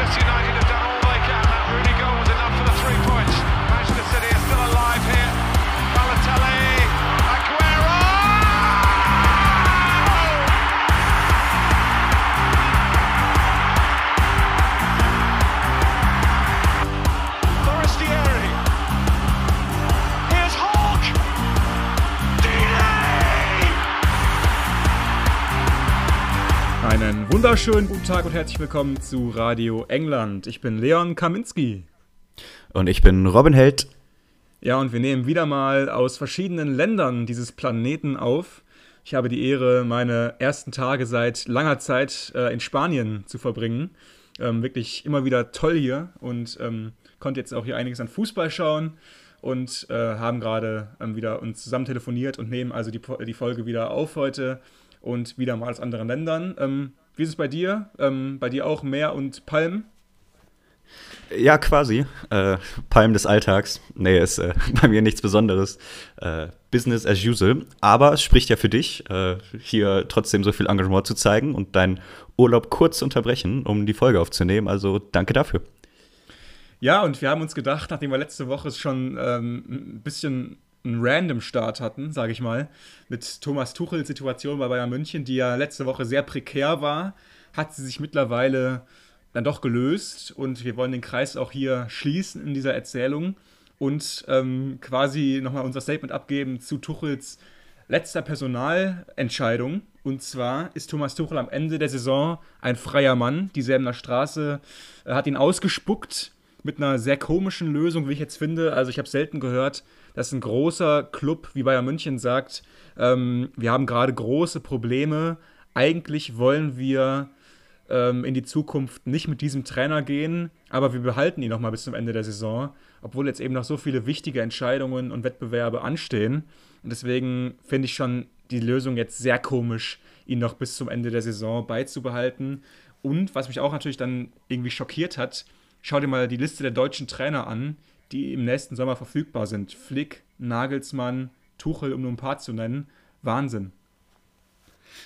Manchester United wunderschönen guten Tag und herzlich willkommen zu Radio England. Ich bin Leon Kaminski. Und ich bin Robin Held. Ja, und wir nehmen wieder mal aus verschiedenen Ländern dieses Planeten auf. Ich habe die Ehre, meine ersten Tage seit langer Zeit äh, in Spanien zu verbringen. Ähm, wirklich immer wieder toll hier und ähm, konnte jetzt auch hier einiges an Fußball schauen und äh, haben gerade ähm, wieder uns zusammen telefoniert und nehmen also die, die Folge wieder auf heute und wieder mal aus anderen Ländern. Wie ist es bei dir? Ähm, bei dir auch Meer und Palmen? Ja, quasi. Äh, Palm des Alltags. Nee, ist äh, bei mir nichts Besonderes. Äh, Business as usual. Aber es spricht ja für dich, äh, hier trotzdem so viel Engagement zu zeigen und deinen Urlaub kurz zu unterbrechen, um die Folge aufzunehmen. Also danke dafür. Ja, und wir haben uns gedacht, nachdem wir letzte Woche schon ähm, ein bisschen einen random Start hatten, sage ich mal, mit Thomas Tuchels Situation bei Bayern München, die ja letzte Woche sehr prekär war, hat sie sich mittlerweile dann doch gelöst und wir wollen den Kreis auch hier schließen in dieser Erzählung und ähm, quasi nochmal unser Statement abgeben zu Tuchels letzter Personalentscheidung. Und zwar ist Thomas Tuchel am Ende der Saison ein freier Mann. Die Säbener Straße äh, hat ihn ausgespuckt mit einer sehr komischen Lösung, wie ich jetzt finde. Also ich habe selten gehört, dass ein großer Club wie Bayern München sagt, ähm, wir haben gerade große Probleme. Eigentlich wollen wir ähm, in die Zukunft nicht mit diesem Trainer gehen, aber wir behalten ihn noch mal bis zum Ende der Saison, obwohl jetzt eben noch so viele wichtige Entscheidungen und Wettbewerbe anstehen. Und deswegen finde ich schon die Lösung jetzt sehr komisch, ihn noch bis zum Ende der Saison beizubehalten. Und was mich auch natürlich dann irgendwie schockiert hat, schau dir mal die Liste der deutschen Trainer an, die im nächsten Sommer verfügbar sind. Flick, Nagelsmann, Tuchel, um nur ein paar zu nennen. Wahnsinn.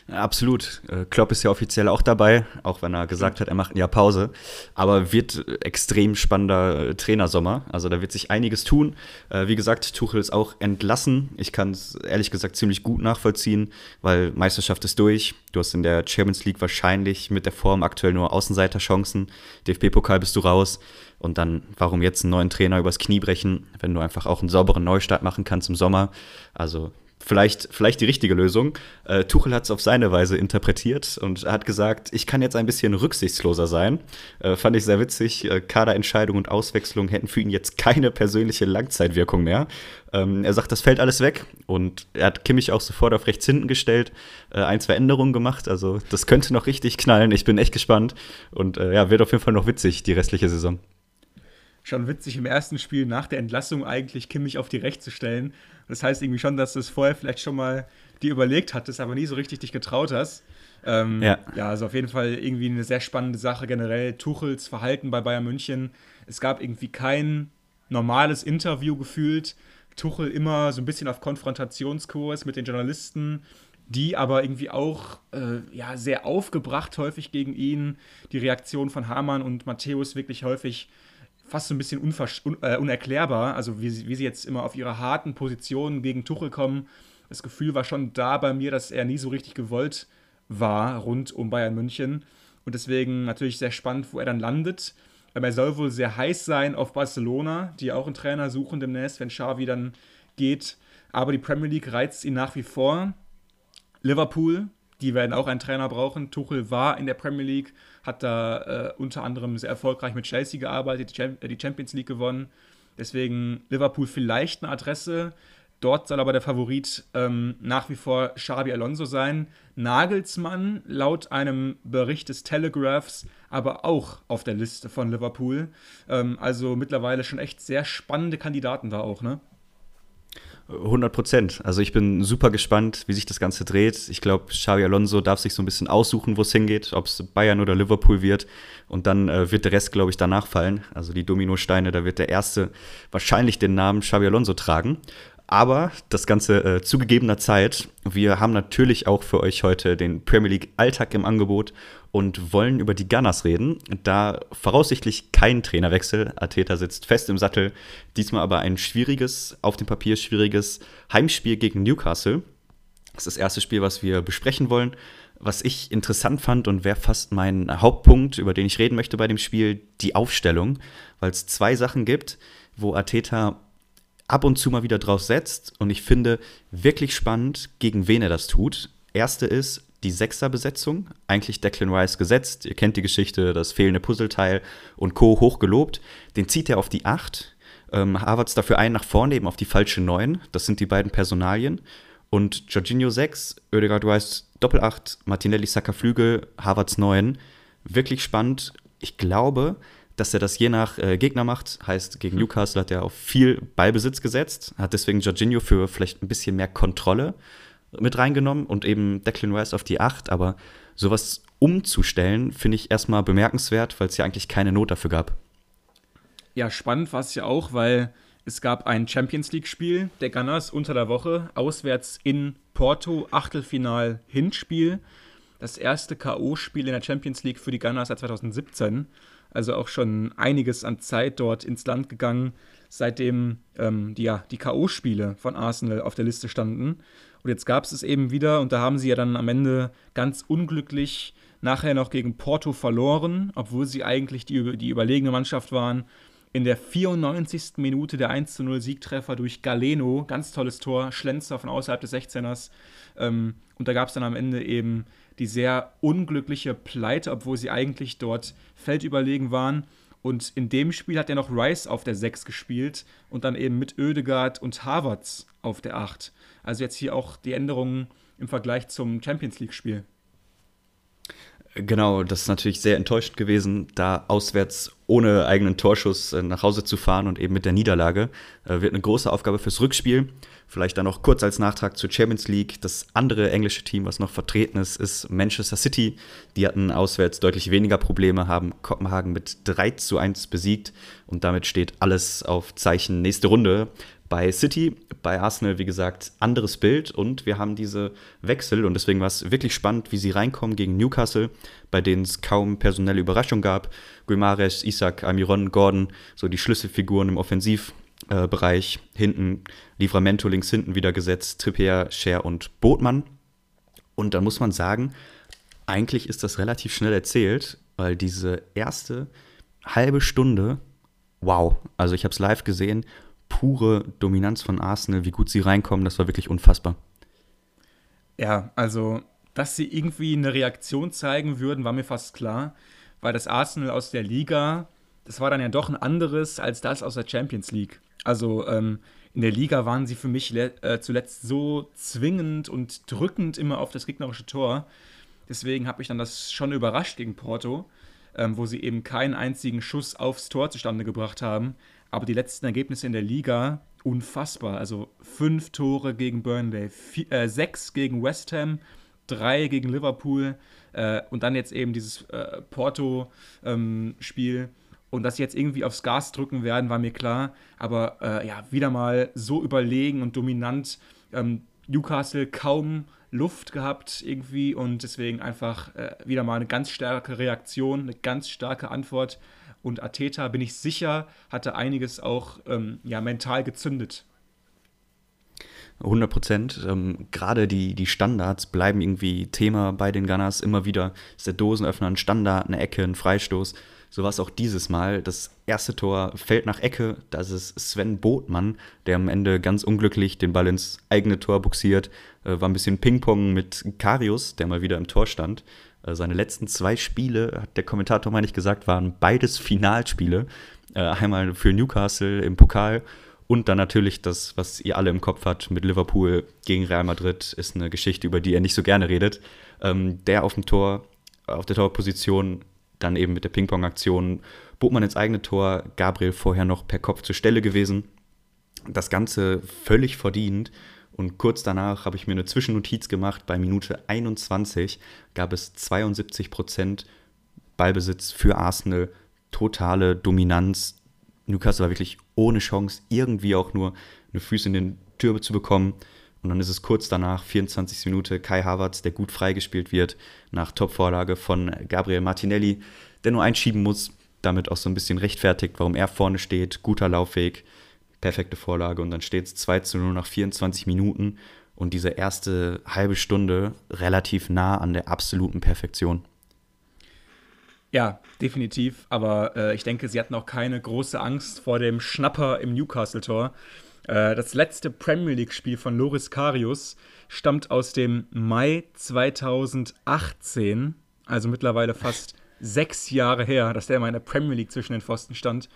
Absolut. Äh, Klopp ist ja offiziell auch dabei, auch wenn er gesagt hat, er macht ein Jahr Pause. Aber wird äh, extrem spannender äh, Trainersommer. Also da wird sich einiges tun. Wie gesagt, Tuchel ist auch entlassen. Ich kann es ehrlich gesagt ziemlich gut nachvollziehen, weil Meisterschaft ist durch. Du hast in der Champions League wahrscheinlich mit der Form aktuell nur Außenseiterchancen. DFB-Pokal bist du raus. Und dann, warum jetzt einen neuen Trainer übers Knie brechen, wenn du einfach auch einen sauberen Neustart machen kannst im Sommer? Also vielleicht, vielleicht die richtige Lösung. Äh, Tuchel hat es auf seine Weise interpretiert und hat gesagt, ich kann jetzt ein bisschen rücksichtsloser sein. Äh, fand ich sehr witzig. Äh, Kaderentscheidung und Auswechslung hätten für ihn jetzt keine persönliche Langzeitwirkung mehr. Ähm, er sagt, das fällt alles weg und er hat Kimmich auch sofort auf rechts hinten gestellt, äh, ein, zwei Änderungen gemacht. Also das könnte noch richtig knallen. Ich bin echt gespannt und äh, ja, wird auf jeden Fall noch witzig, die restliche Saison. Schon witzig im ersten Spiel nach der Entlassung eigentlich Kimmich auf die Recht zu stellen. Das heißt irgendwie schon, dass du es vorher vielleicht schon mal dir überlegt hattest, aber nie so richtig dich getraut hast. Ähm, Ja. ja, also auf jeden Fall irgendwie eine sehr spannende Sache generell. Tuchels Verhalten bei Bayern München. Es gab irgendwie kein normales Interview gefühlt. Tuchel immer so ein bisschen auf Konfrontationskurs mit den Journalisten, die aber irgendwie auch äh, ja, sehr aufgebracht häufig gegen ihn. Die Reaktion von Hamann und Matthäus wirklich häufig fast so ein bisschen un äh, unerklärbar. Also wie sie, wie sie jetzt immer auf ihre harten Positionen gegen Tuchel kommen. Das Gefühl war schon da bei mir, dass er nie so richtig gewollt war rund um Bayern München. Und deswegen natürlich sehr spannend, wo er dann landet. Ähm, Er soll wohl sehr heiß sein auf Barcelona, die auch einen Trainer suchen demnächst, wenn Xavi dann geht. Aber die Premier League reizt ihn nach wie vor. Liverpool, die werden auch einen Trainer brauchen. Tuchel war in der Premier League, hat da äh, unter anderem sehr erfolgreich mit Chelsea gearbeitet, äh, die Champions League gewonnen. Deswegen Liverpool vielleicht eine Adresse. Dort soll aber der Favorit ähm, nach wie vor Xabi Alonso sein. Nagelsmann, laut einem Bericht des Telegraphs, aber auch auf der Liste von Liverpool. Ähm, also mittlerweile schon echt sehr spannende Kandidaten da auch, ne? 100 Prozent. Also ich bin super gespannt, wie sich das Ganze dreht. Ich glaube, Xavi Alonso darf sich so ein bisschen aussuchen, wo es hingeht, ob es Bayern oder Liverpool wird. Und dann äh, wird der Rest, glaube ich, danach fallen. Also die Dominosteine, da wird der erste wahrscheinlich den Namen Xavi Alonso tragen. Aber das Ganze äh, zu gegebener Zeit. Wir haben natürlich auch für euch heute den Premier League Alltag im Angebot und wollen über die Gunners reden. Da voraussichtlich kein Trainerwechsel. Ateta sitzt fest im Sattel. Diesmal aber ein schwieriges, auf dem Papier schwieriges Heimspiel gegen Newcastle. Das ist das erste Spiel, was wir besprechen wollen. Was ich interessant fand und wäre fast mein Hauptpunkt, über den ich reden möchte bei dem Spiel, die Aufstellung, weil es zwei Sachen gibt, wo Ateta ab und zu mal wieder drauf setzt und ich finde wirklich spannend, gegen wen er das tut. Erste ist die Sechserbesetzung, eigentlich Declan Rice gesetzt. Ihr kennt die Geschichte, das fehlende Puzzleteil und Co. hochgelobt. Den zieht er auf die Acht. Ähm, Harvards dafür ein nach vorne, eben auf die falsche Neun. Das sind die beiden Personalien. Und Jorginho 6, Oedegaard Rice Doppelacht, Martinelli Saka Flügel, Harvards 9. Wirklich spannend. Ich glaube, dass er das je nach äh, Gegner macht. Heißt, gegen Newcastle hat er auf viel Ballbesitz gesetzt, hat deswegen Jorginho für vielleicht ein bisschen mehr Kontrolle mit reingenommen und eben Declan Rice auf die 8. Aber sowas umzustellen, finde ich erstmal bemerkenswert, weil es ja eigentlich keine Not dafür gab. Ja, spannend war es ja auch, weil es gab ein Champions League-Spiel der Gunners unter der Woche, auswärts in Porto, Achtelfinal Hinspiel. Das erste K.O.-Spiel in der Champions League für die Gunners seit 2017 also auch schon einiges an Zeit dort ins Land gegangen, seitdem ähm, die, ja, die K.O.-Spiele von Arsenal auf der Liste standen. Und jetzt gab es es eben wieder und da haben sie ja dann am Ende ganz unglücklich nachher noch gegen Porto verloren, obwohl sie eigentlich die, die überlegene Mannschaft waren. In der 94. Minute der 1 0 Siegtreffer durch Galeno, ganz tolles Tor, Schlenzer von außerhalb des 16ers. Ähm, und da gab es dann am Ende eben die sehr unglückliche Pleite, obwohl sie eigentlich dort feldüberlegen waren. Und in dem Spiel hat er noch Rice auf der 6 gespielt und dann eben mit Oedegaard und Harvards auf der 8. Also jetzt hier auch die Änderungen im Vergleich zum Champions League-Spiel. Genau, das ist natürlich sehr enttäuschend gewesen, da auswärts ohne eigenen Torschuss äh, nach Hause zu fahren und eben mit der Niederlage. Äh, wird eine große Aufgabe fürs Rückspiel. Vielleicht dann noch kurz als Nachtrag zur Champions League. Das andere englische Team, was noch vertreten ist, ist Manchester City. Die hatten auswärts deutlich weniger Probleme, haben Kopenhagen mit 3 zu 1 besiegt und damit steht alles auf Zeichen nächste Runde bei City, bei Arsenal, wie gesagt, anderes Bild und wir haben diese Wechsel und deswegen war es wirklich spannend, wie sie reinkommen gegen Newcastle, bei denen es kaum personelle Überraschung gab. Guimares, Isaac, Amiron, Gordon, so die Schlüsselfiguren im Offensivbereich. Hinten Livramento links hinten wieder gesetzt, Trippier, Scher und Botmann. Und dann muss man sagen, eigentlich ist das relativ schnell erzählt, weil diese erste halbe Stunde, wow, also ich habe es live gesehen, pure Dominanz von Arsenal, wie gut sie reinkommen, das war wirklich unfassbar. Ja, also, dass sie irgendwie eine Reaktion zeigen würden, war mir fast klar, weil das Arsenal aus der Liga, das war dann ja doch ein anderes als das aus der Champions League. Also ähm, in der Liga waren sie für mich äh, zuletzt so zwingend und drückend immer auf das gegnerische Tor. Deswegen habe ich dann das schon überrascht gegen Porto, ähm, wo sie eben keinen einzigen Schuss aufs Tor zustande gebracht haben. Aber die letzten Ergebnisse in der Liga, unfassbar. Also fünf Tore gegen Burnley, vier, äh, sechs gegen West Ham, drei gegen Liverpool äh, und dann jetzt eben dieses äh, Porto-Spiel. Ähm, und dass sie jetzt irgendwie aufs Gas drücken werden, war mir klar. Aber äh, ja, wieder mal so überlegen und dominant. Ähm, Newcastle kaum Luft gehabt irgendwie und deswegen einfach äh, wieder mal eine ganz starke Reaktion, eine ganz starke Antwort und Ateta, bin ich sicher, hatte einiges auch ähm, ja, mental gezündet. 100 Prozent. Ähm, Gerade die, die Standards bleiben irgendwie Thema bei den Gunners. Immer wieder ist der Dosenöffner ein Standard, eine Ecke, ein Freistoß. So war es auch dieses Mal. Das erste Tor fällt nach Ecke. Da ist Sven Botmann, der am Ende ganz unglücklich den Ball ins eigene Tor buxiert. Äh, war ein bisschen Ping-Pong mit Karius, der mal wieder im Tor stand. Äh, seine letzten zwei Spiele, hat der Kommentator, meine ich, gesagt, waren beides Finalspiele. Äh, einmal für Newcastle im Pokal und dann natürlich das, was ihr alle im Kopf habt mit Liverpool gegen Real Madrid, ist eine Geschichte, über die er nicht so gerne redet. Ähm, der auf dem Tor, auf der Torposition, dann eben mit der Ping-Pong-Aktion, bot man ins eigene Tor, Gabriel vorher noch per Kopf zur Stelle gewesen. Das Ganze völlig verdient. Und kurz danach habe ich mir eine Zwischennotiz gemacht. Bei Minute 21 gab es 72 Prozent Ballbesitz für Arsenal, totale Dominanz. Newcastle war wirklich ohne Chance, irgendwie auch nur eine Füße in den Tür zu bekommen. Und dann ist es kurz danach, 24. Minute, Kai Havertz, der gut freigespielt wird, nach Topvorlage von Gabriel Martinelli, der nur einschieben muss, damit auch so ein bisschen rechtfertigt, warum er vorne steht. Guter Laufweg, perfekte Vorlage und dann steht es 2 zu 0 nach 24 Minuten und diese erste halbe Stunde relativ nah an der absoluten Perfektion. Ja, definitiv. Aber äh, ich denke, sie hatten auch keine große Angst vor dem Schnapper im Newcastle-Tor. Äh, das letzte Premier League-Spiel von Loris Karius stammt aus dem Mai 2018, also mittlerweile fast sechs Jahre her, dass der mal in der Premier League zwischen den Pfosten stand.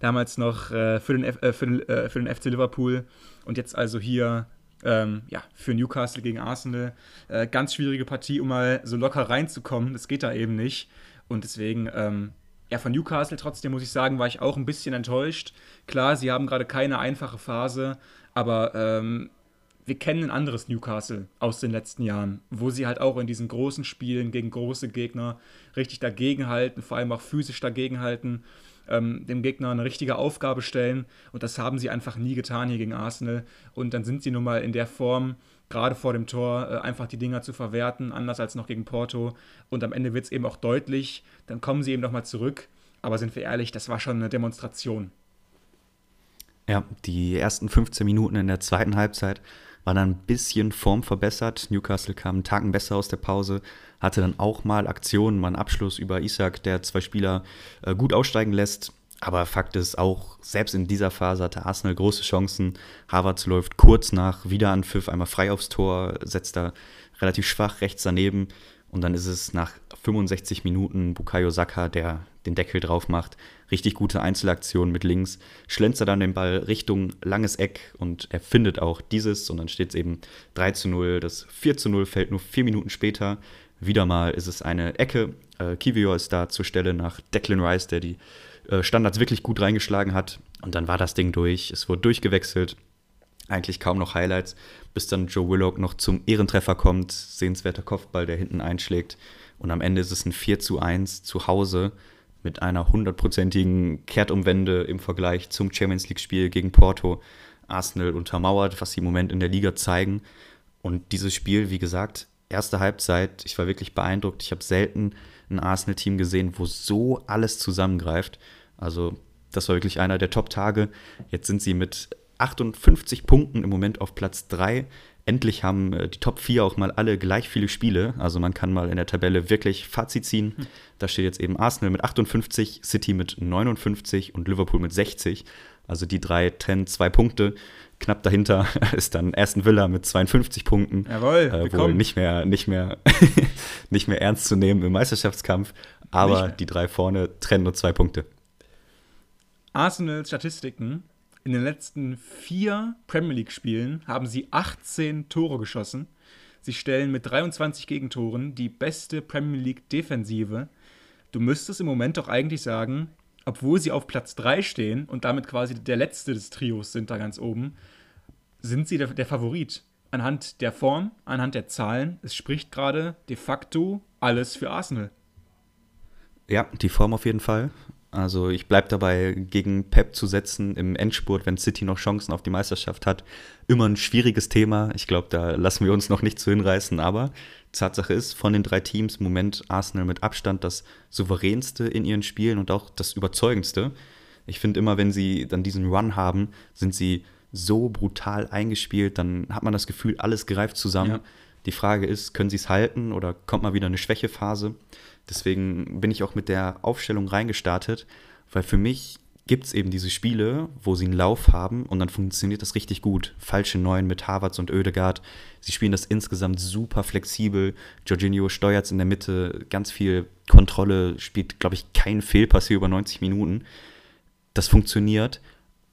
Damals noch äh, für, den F äh, für, den, äh, für den FC Liverpool und jetzt also hier ähm, ja, für Newcastle gegen Arsenal. Äh, ganz schwierige Partie, um mal so locker reinzukommen. Das geht da eben nicht. Und deswegen, ähm, ja, von Newcastle trotzdem muss ich sagen, war ich auch ein bisschen enttäuscht. Klar, sie haben gerade keine einfache Phase, aber ähm, wir kennen ein anderes Newcastle aus den letzten Jahren, wo sie halt auch in diesen großen Spielen gegen große Gegner richtig dagegenhalten, vor allem auch physisch dagegenhalten, ähm, dem Gegner eine richtige Aufgabe stellen. Und das haben sie einfach nie getan hier gegen Arsenal. Und dann sind sie nun mal in der Form, gerade vor dem Tor, äh, einfach die Dinger zu verwerten, anders als noch gegen Porto. Und am Ende wird es eben auch deutlich, dann kommen sie eben nochmal zurück. Aber sind wir ehrlich, das war schon eine Demonstration. Ja, die ersten 15 Minuten in der zweiten Halbzeit waren dann ein bisschen formverbessert. Newcastle kam einen Tagen besser aus der Pause, hatte dann auch mal Aktionen, mal einen Abschluss über Isaac, der zwei Spieler äh, gut aussteigen lässt. Aber Fakt ist auch, selbst in dieser Phase hatte Arsenal große Chancen. Havertz läuft kurz nach Wiederanpfiff einmal frei aufs Tor, setzt da relativ schwach rechts daneben. Und dann ist es nach 65 Minuten Bukayo Saka, der den Deckel drauf macht. Richtig gute Einzelaktion mit links. Schlänzt er dann den Ball Richtung langes Eck und er findet auch dieses. Und dann steht es eben 3 zu 0. Das 4 zu 0 fällt nur vier Minuten später. Wieder mal ist es eine Ecke. Äh, Kivior ist da zur Stelle nach Declan Rice, der die äh, Standards wirklich gut reingeschlagen hat. Und dann war das Ding durch. Es wurde durchgewechselt eigentlich kaum noch Highlights, bis dann Joe Willock noch zum Ehrentreffer kommt. Sehenswerter Kopfball, der hinten einschlägt. Und am Ende ist es ein 4 zu 1 zu Hause mit einer hundertprozentigen Kehrtumwende im Vergleich zum Champions League-Spiel gegen Porto. Arsenal untermauert, was sie im Moment in der Liga zeigen. Und dieses Spiel, wie gesagt, erste Halbzeit, ich war wirklich beeindruckt. Ich habe selten ein Arsenal-Team gesehen, wo so alles zusammengreift. Also, das war wirklich einer der Top-Tage. Jetzt sind sie mit 58 Punkten im Moment auf Platz 3. Endlich haben äh, die Top 4 auch mal alle gleich viele Spiele. Also man kann mal in der Tabelle wirklich Fazit ziehen. Hm. Da steht jetzt eben Arsenal mit 58, City mit 59 und Liverpool mit 60. Also die drei trennen zwei Punkte. Knapp dahinter ist dann Aston Villa mit 52 Punkten. Jawohl, äh, wohl nicht mehr, nicht, mehr, nicht mehr ernst zu nehmen im Meisterschaftskampf. Aber die drei vorne trennen nur zwei Punkte. Arsenal Statistiken in den letzten vier Premier League-Spielen haben sie 18 Tore geschossen. Sie stellen mit 23 Gegentoren die beste Premier League-Defensive. Du müsstest im Moment doch eigentlich sagen, obwohl sie auf Platz 3 stehen und damit quasi der letzte des Trios sind da ganz oben, sind sie der, der Favorit. Anhand der Form, anhand der Zahlen, es spricht gerade de facto alles für Arsenal. Ja, die Form auf jeden Fall. Also ich bleibe dabei, gegen Pep zu setzen im Endspurt, wenn City noch Chancen auf die Meisterschaft hat. Immer ein schwieriges Thema. Ich glaube, da lassen wir uns noch nicht zu hinreißen. Aber Tatsache ist, von den drei Teams im Moment Arsenal mit Abstand das souveränste in ihren Spielen und auch das überzeugendste. Ich finde immer, wenn sie dann diesen Run haben, sind sie so brutal eingespielt, dann hat man das Gefühl, alles greift zusammen. Ja. Die Frage ist, können sie es halten oder kommt mal wieder eine Schwächephase? Deswegen bin ich auch mit der Aufstellung reingestartet, weil für mich gibt es eben diese Spiele, wo sie einen Lauf haben und dann funktioniert das richtig gut. Falsche Neun mit Havertz und Oedegaard. Sie spielen das insgesamt super flexibel. Jorginho steuert es in der Mitte, ganz viel Kontrolle, spielt, glaube ich, keinen Fehlpass hier über 90 Minuten. Das funktioniert.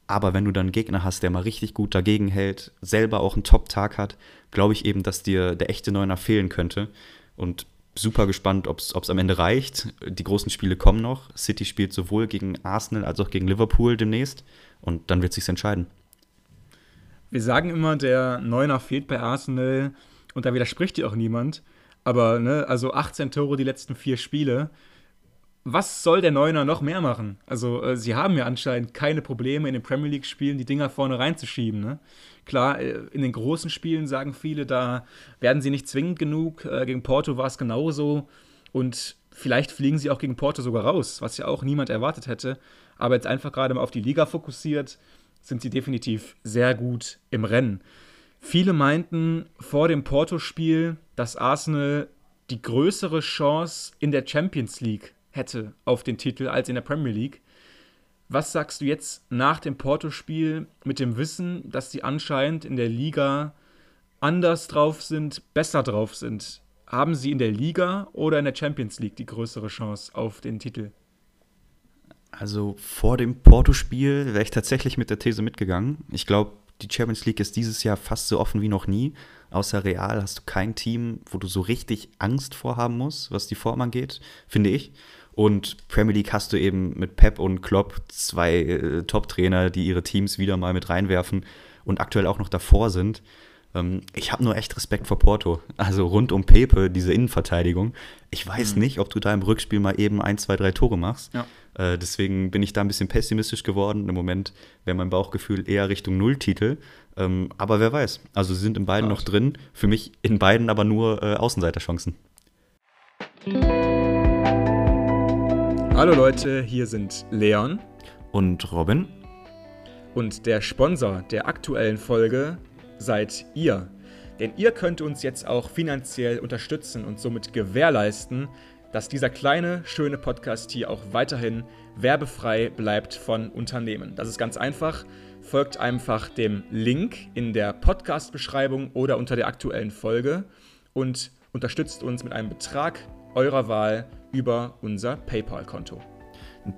Aber wenn du dann einen Gegner hast, der mal richtig gut dagegen hält, selber auch einen Top-Tag hat, glaube ich eben, dass dir der echte Neuner fehlen könnte. Und super gespannt, ob es am Ende reicht. Die großen Spiele kommen noch. City spielt sowohl gegen Arsenal als auch gegen Liverpool demnächst. Und dann wird sich entscheiden. Wir sagen immer, der Neuner fehlt bei Arsenal. Und da widerspricht dir auch niemand. Aber, ne, also 18 Tore die letzten vier Spiele. Was soll der Neuner noch mehr machen? Also, äh, sie haben ja anscheinend keine Probleme in den Premier League-Spielen, die Dinger vorne reinzuschieben. Ne? Klar, äh, in den großen Spielen sagen viele, da werden sie nicht zwingend genug. Äh, gegen Porto war es genauso. Und vielleicht fliegen sie auch gegen Porto sogar raus, was ja auch niemand erwartet hätte. Aber jetzt einfach gerade mal auf die Liga fokussiert, sind sie definitiv sehr gut im Rennen. Viele meinten vor dem Porto-Spiel, dass Arsenal die größere Chance in der Champions League hätte auf den Titel als in der Premier League. Was sagst du jetzt nach dem Porto-Spiel mit dem Wissen, dass sie anscheinend in der Liga anders drauf sind, besser drauf sind? Haben sie in der Liga oder in der Champions League die größere Chance auf den Titel? Also vor dem Porto-Spiel wäre ich tatsächlich mit der These mitgegangen. Ich glaube, die Champions League ist dieses Jahr fast so offen wie noch nie. Außer Real hast du kein Team, wo du so richtig Angst vorhaben musst, was die Form angeht, finde ich. Und Premier League hast du eben mit Pep und Klopp zwei äh, Top-Trainer, die ihre Teams wieder mal mit reinwerfen und aktuell auch noch davor sind. Ähm, ich habe nur echt Respekt vor Porto. Also rund um Pepe, diese Innenverteidigung. Ich weiß mhm. nicht, ob du da im Rückspiel mal eben ein, zwei, drei Tore machst. Ja. Äh, deswegen bin ich da ein bisschen pessimistisch geworden. Im Moment wäre mein Bauchgefühl eher Richtung Nulltitel. Ähm, aber wer weiß. Also sie sind in beiden Ach. noch drin. Für mich in beiden aber nur äh, Außenseiterchancen. Hallo Leute, hier sind Leon und Robin. Und der Sponsor der aktuellen Folge seid ihr. Denn ihr könnt uns jetzt auch finanziell unterstützen und somit gewährleisten, dass dieser kleine, schöne Podcast hier auch weiterhin werbefrei bleibt von Unternehmen. Das ist ganz einfach. Folgt einfach dem Link in der Podcast-Beschreibung oder unter der aktuellen Folge und unterstützt uns mit einem Betrag eurer Wahl über unser PayPal-Konto.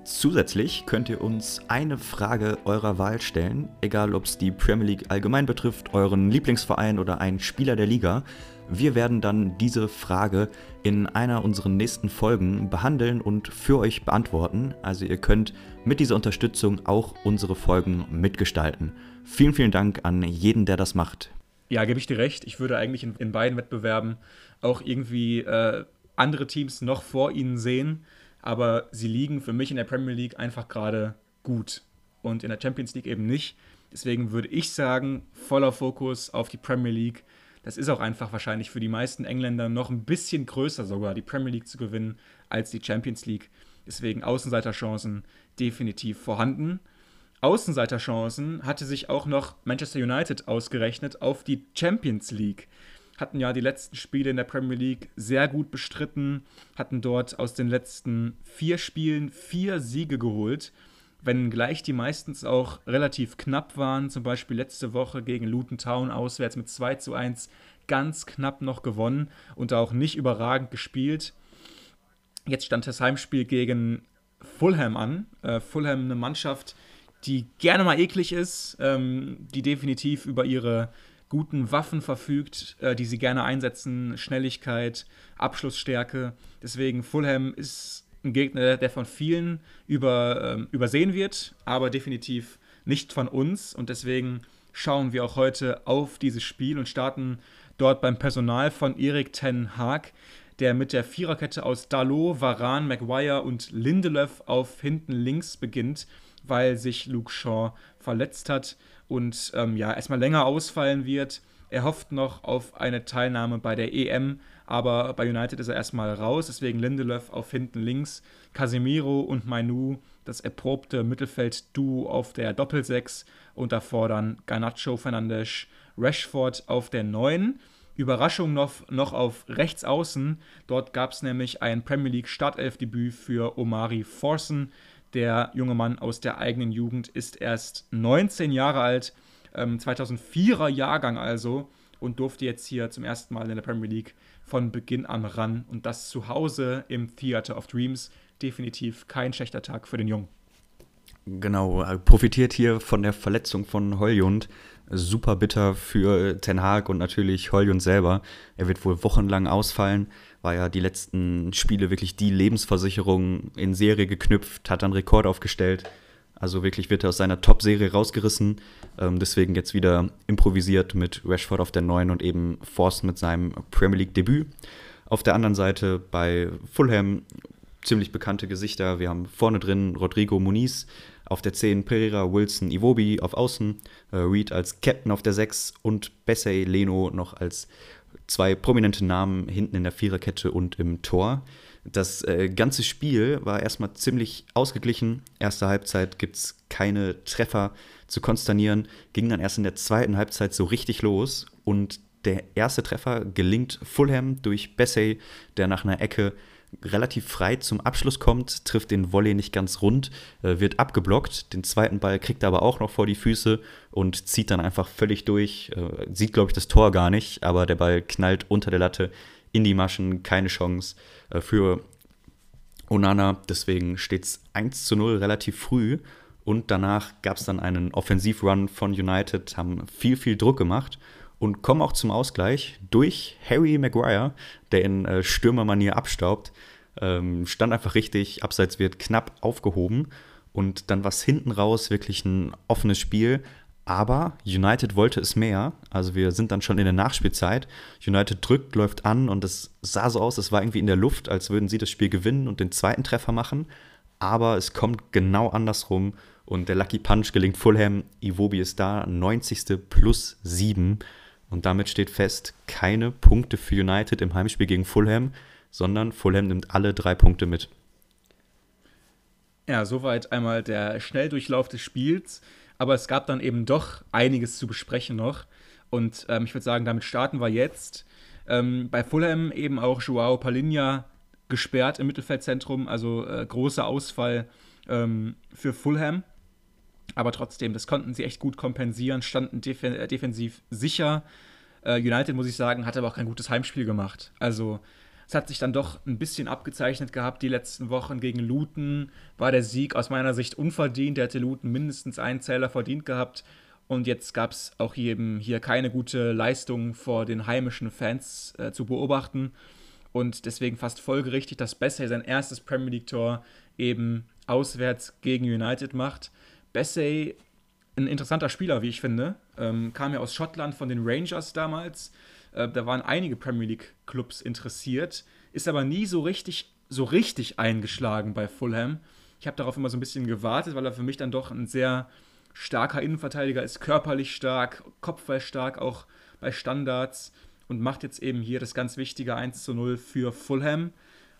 Zusätzlich könnt ihr uns eine Frage eurer Wahl stellen, egal ob es die Premier League allgemein betrifft, euren Lieblingsverein oder einen Spieler der Liga. Wir werden dann diese Frage in einer unserer nächsten Folgen behandeln und für euch beantworten. Also ihr könnt mit dieser Unterstützung auch unsere Folgen mitgestalten. Vielen, vielen Dank an jeden, der das macht. Ja, gebe ich dir recht. Ich würde eigentlich in, in beiden Wettbewerben auch irgendwie äh, andere Teams noch vor ihnen sehen, aber sie liegen für mich in der Premier League einfach gerade gut und in der Champions League eben nicht. Deswegen würde ich sagen, voller Fokus auf die Premier League. Das ist auch einfach wahrscheinlich für die meisten Engländer noch ein bisschen größer sogar, die Premier League zu gewinnen, als die Champions League. Deswegen Außenseiterchancen definitiv vorhanden. Außenseiterchancen hatte sich auch noch Manchester United ausgerechnet auf die Champions League hatten ja die letzten Spiele in der Premier League sehr gut bestritten, hatten dort aus den letzten vier Spielen vier Siege geholt, wenngleich die meistens auch relativ knapp waren, zum Beispiel letzte Woche gegen Luton Town auswärts mit 2 zu 1 ganz knapp noch gewonnen und auch nicht überragend gespielt. Jetzt stand das Heimspiel gegen Fulham an. Äh, Fulham eine Mannschaft, die gerne mal eklig ist, ähm, die definitiv über ihre guten Waffen verfügt, äh, die sie gerne einsetzen, Schnelligkeit, Abschlussstärke. Deswegen Fulham ist ein Gegner, der von vielen über, ähm, übersehen wird, aber definitiv nicht von uns. Und deswegen schauen wir auch heute auf dieses Spiel und starten dort beim Personal von Erik Ten Haag, der mit der Viererkette aus Dalot, Varan, Maguire und Lindelöf auf hinten links beginnt, weil sich Luke Shaw verletzt hat und ähm, ja, erstmal länger ausfallen wird. Er hofft noch auf eine Teilnahme bei der EM, aber bei United ist er erstmal raus, deswegen Lindelöf auf hinten links, Casemiro und Mainu, das erprobte Mittelfeld-Duo auf der Doppelsechs und davor dann Garnacho, Fernandes, Rashford auf der 9. Überraschung noch, noch auf rechts außen. Dort gab es nämlich ein Premier League Startelfdebüt für Omari Forsen, der junge Mann aus der eigenen Jugend ist erst 19 Jahre alt, ähm, 2004er Jahrgang also, und durfte jetzt hier zum ersten Mal in der Premier League von Beginn an ran. Und das zu Hause im Theater of Dreams. Definitiv kein schlechter Tag für den Jungen. Genau, profitiert hier von der Verletzung von Holjund. Super bitter für Ten Hag und natürlich Holjund selber. Er wird wohl wochenlang ausfallen war ja die letzten Spiele wirklich die Lebensversicherung in Serie geknüpft, hat dann Rekord aufgestellt. Also wirklich wird er aus seiner Top-Serie rausgerissen. Ähm, deswegen jetzt wieder improvisiert mit Rashford auf der 9 und eben Forst mit seinem Premier League-Debüt. Auf der anderen Seite bei Fulham ziemlich bekannte Gesichter. Wir haben vorne drin Rodrigo Muniz, auf der 10 Pereira, Wilson, Iwobi auf Außen, äh, Reed als Captain auf der 6 und Bessay, Leno noch als zwei prominente Namen hinten in der Viererkette und im Tor. Das äh, ganze Spiel war erstmal ziemlich ausgeglichen. Erste Halbzeit gibt es keine Treffer zu konsternieren. Ging dann erst in der zweiten Halbzeit so richtig los. Und der erste Treffer gelingt Fulham durch Bessay, der nach einer Ecke relativ frei zum Abschluss kommt, trifft den Volley nicht ganz rund, äh, wird abgeblockt. Den zweiten Ball kriegt er aber auch noch vor die Füße und zieht dann einfach völlig durch. Äh, sieht, glaube ich, das Tor gar nicht, aber der Ball knallt unter der Latte in die Maschen. Keine Chance äh, für Onana. Deswegen steht es 1 zu 0 relativ früh. Und danach gab es dann einen Offensivrun von United, haben viel, viel Druck gemacht und kommen auch zum Ausgleich durch Harry Maguire, der in äh, Stürmermanier abstaubt. Ähm, stand einfach richtig, abseits wird knapp aufgehoben und dann war es hinten raus wirklich ein offenes Spiel. Aber United wollte es mehr. Also wir sind dann schon in der Nachspielzeit. United drückt, läuft an und es sah so aus, es war irgendwie in der Luft, als würden sie das Spiel gewinnen und den zweiten Treffer machen. Aber es kommt genau andersrum und der Lucky Punch gelingt Fulham. Iwobi ist da, 90. plus 7. Und damit steht fest, keine Punkte für United im Heimspiel gegen Fulham, sondern Fulham nimmt alle drei Punkte mit. Ja, soweit einmal der Schnelldurchlauf des Spiels. Aber es gab dann eben doch einiges zu besprechen noch. Und ähm, ich würde sagen, damit starten wir jetzt. Ähm, bei Fulham eben auch Joao Palinha gesperrt im Mittelfeldzentrum, also äh, großer Ausfall ähm, für Fulham. Aber trotzdem, das konnten sie echt gut kompensieren, standen def äh, defensiv sicher. Äh, United, muss ich sagen, hat aber auch kein gutes Heimspiel gemacht. Also es hat sich dann doch ein bisschen abgezeichnet gehabt die letzten Wochen gegen Luton. War der Sieg aus meiner Sicht unverdient. Der hätte Luton mindestens einen Zähler verdient gehabt. Und jetzt gab es auch eben hier keine gute Leistung vor den heimischen Fans äh, zu beobachten. Und deswegen fast folgerichtig, dass Bessay sein erstes Premier League-Tor eben auswärts gegen United macht. Bessay, ein interessanter Spieler, wie ich finde, ähm, kam ja aus Schottland von den Rangers damals. Äh, da waren einige Premier League-Clubs interessiert, ist aber nie so richtig, so richtig eingeschlagen bei Fulham. Ich habe darauf immer so ein bisschen gewartet, weil er für mich dann doch ein sehr starker Innenverteidiger ist, körperlich stark, kopfballstark auch bei Standards und macht jetzt eben hier das ganz wichtige 1 zu 0 für Fulham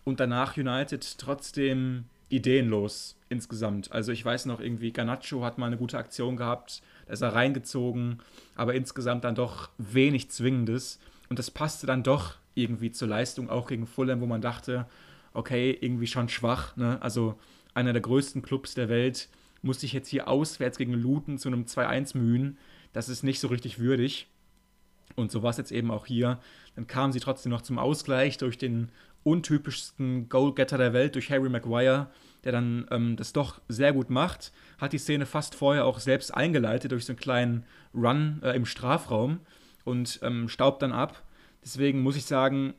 und danach United trotzdem ideenlos insgesamt. Also ich weiß noch irgendwie, Garnacho hat mal eine gute Aktion gehabt, da ist er reingezogen, aber insgesamt dann doch wenig Zwingendes. Und das passte dann doch irgendwie zur Leistung, auch gegen Fulham, wo man dachte, okay, irgendwie schon schwach. Ne? Also einer der größten Clubs der Welt musste ich jetzt hier auswärts gegen Luton zu einem 2-1 mühen. Das ist nicht so richtig würdig. Und so war es jetzt eben auch hier. Dann kamen sie trotzdem noch zum Ausgleich durch den untypischsten Goalgetter der Welt, durch Harry Maguire, der dann ähm, das doch sehr gut macht. Hat die Szene fast vorher auch selbst eingeleitet durch so einen kleinen Run äh, im Strafraum und ähm, staubt dann ab. Deswegen muss ich sagen,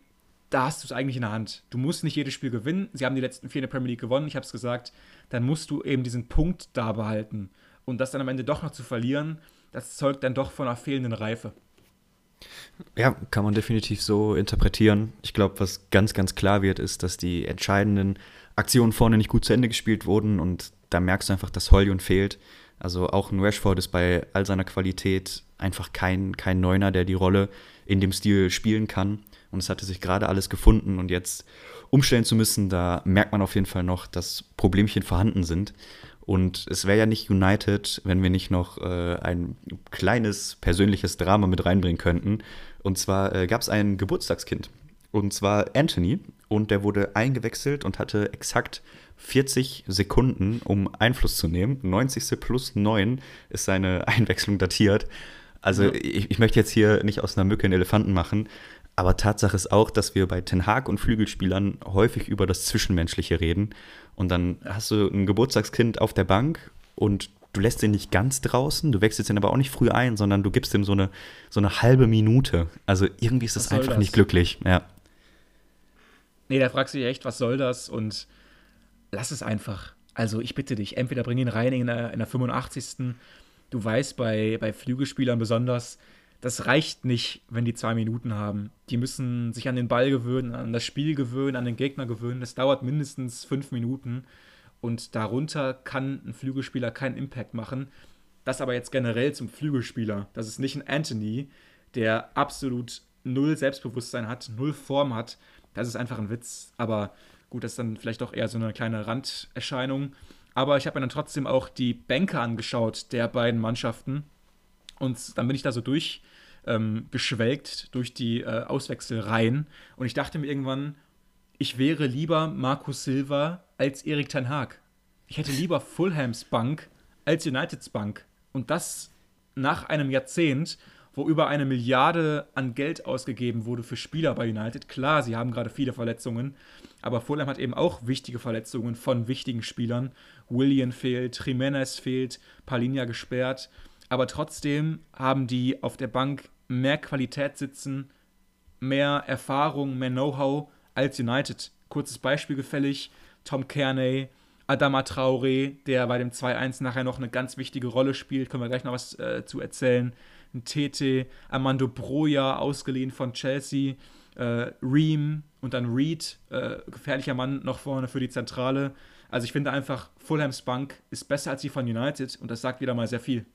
da hast du es eigentlich in der Hand. Du musst nicht jedes Spiel gewinnen. Sie haben die letzten vier in der Premier League gewonnen, ich habe es gesagt. Dann musst du eben diesen Punkt da behalten. Und das dann am Ende doch noch zu verlieren, das zeugt dann doch von einer fehlenden Reife. Ja, kann man definitiv so interpretieren. Ich glaube, was ganz, ganz klar wird, ist, dass die entscheidenden Aktionen vorne nicht gut zu Ende gespielt wurden und da merkst du einfach, dass Hollywood fehlt. Also auch ein Rashford ist bei all seiner Qualität einfach kein, kein Neuner, der die Rolle in dem Stil spielen kann. Und es hatte sich gerade alles gefunden und jetzt umstellen zu müssen, da merkt man auf jeden Fall noch, dass Problemchen vorhanden sind. Und es wäre ja nicht United, wenn wir nicht noch äh, ein kleines persönliches Drama mit reinbringen könnten. Und zwar äh, gab es ein Geburtstagskind. Und zwar Anthony. Und der wurde eingewechselt und hatte exakt 40 Sekunden, um Einfluss zu nehmen. 90. plus 9 ist seine Einwechslung datiert. Also ja. ich, ich möchte jetzt hier nicht aus einer Mücke einen Elefanten machen. Aber Tatsache ist auch, dass wir bei Ten Hag und Flügelspielern häufig über das Zwischenmenschliche reden. Und dann hast du ein Geburtstagskind auf der Bank und du lässt ihn nicht ganz draußen, du wechselst ihn aber auch nicht früh ein, sondern du gibst ihm so eine, so eine halbe Minute. Also irgendwie ist das einfach das? nicht glücklich, ja. Nee, da fragst du dich echt, was soll das? Und lass es einfach. Also ich bitte dich, entweder bring ihn rein in der, in der 85. Du weißt bei, bei Flügelspielern besonders, das reicht nicht, wenn die zwei Minuten haben. Die müssen sich an den Ball gewöhnen, an das Spiel gewöhnen, an den Gegner gewöhnen. Das dauert mindestens fünf Minuten. Und darunter kann ein Flügelspieler keinen Impact machen. Das aber jetzt generell zum Flügelspieler. Das ist nicht ein Anthony, der absolut null Selbstbewusstsein hat, null Form hat. Das ist einfach ein Witz. Aber gut, das ist dann vielleicht auch eher so eine kleine Randerscheinung. Aber ich habe mir dann trotzdem auch die Bänke angeschaut der beiden Mannschaften. Und dann bin ich da so durch ähm, geschwelgt durch die äh, Auswechselreihen. Und ich dachte mir irgendwann, ich wäre lieber Markus Silva als Erik Ten Haag. Ich hätte lieber Fulhams Bank als Uniteds Bank. Und das nach einem Jahrzehnt, wo über eine Milliarde an Geld ausgegeben wurde für Spieler bei United. Klar, sie haben gerade viele Verletzungen, aber Fulham hat eben auch wichtige Verletzungen von wichtigen Spielern. William fehlt, Jimenez fehlt, Palinja gesperrt. Aber trotzdem haben die auf der Bank mehr Qualität sitzen, mehr Erfahrung, mehr Know-how als United. Kurzes Beispiel gefällig: Tom Kearney, Adama Traoré, der bei dem 2-1 nachher noch eine ganz wichtige Rolle spielt, können wir gleich noch was äh, zu erzählen. Ein Tete, Armando Broja, ausgeliehen von Chelsea, äh, Ream und dann Reed, äh, gefährlicher Mann noch vorne für die Zentrale. Also ich finde einfach, Fulhams Bank ist besser als die von United und das sagt wieder mal sehr viel.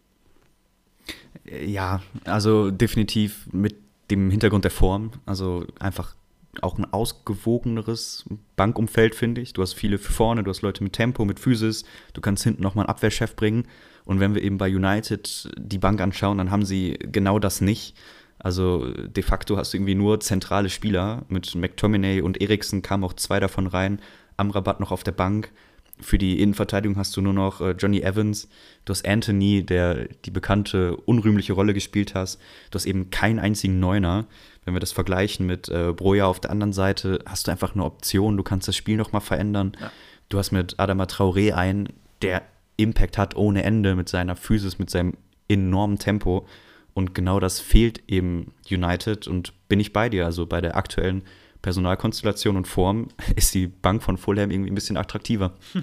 Ja, also definitiv mit dem Hintergrund der Form. Also einfach auch ein ausgewogeneres Bankumfeld, finde ich. Du hast viele vorne, du hast Leute mit Tempo, mit Physis, du kannst hinten nochmal einen Abwehrchef bringen. Und wenn wir eben bei United die Bank anschauen, dann haben sie genau das nicht. Also de facto hast du irgendwie nur zentrale Spieler. Mit McTominay und Eriksen kamen auch zwei davon rein. Amrabat noch auf der Bank. Für die Innenverteidigung hast du nur noch äh, Johnny Evans, du hast Anthony, der die bekannte unrühmliche Rolle gespielt hat. Du hast eben keinen einzigen Neuner. Wenn wir das vergleichen mit äh, Broja auf der anderen Seite, hast du einfach eine Option, du kannst das Spiel nochmal verändern. Ja. Du hast mit Adama Traoré einen, der Impact hat ohne Ende mit seiner Physis, mit seinem enormen Tempo. Und genau das fehlt eben United und bin ich bei dir. Also bei der aktuellen Personalkonstellation und Form ist die Bank von Fulham irgendwie ein bisschen attraktiver.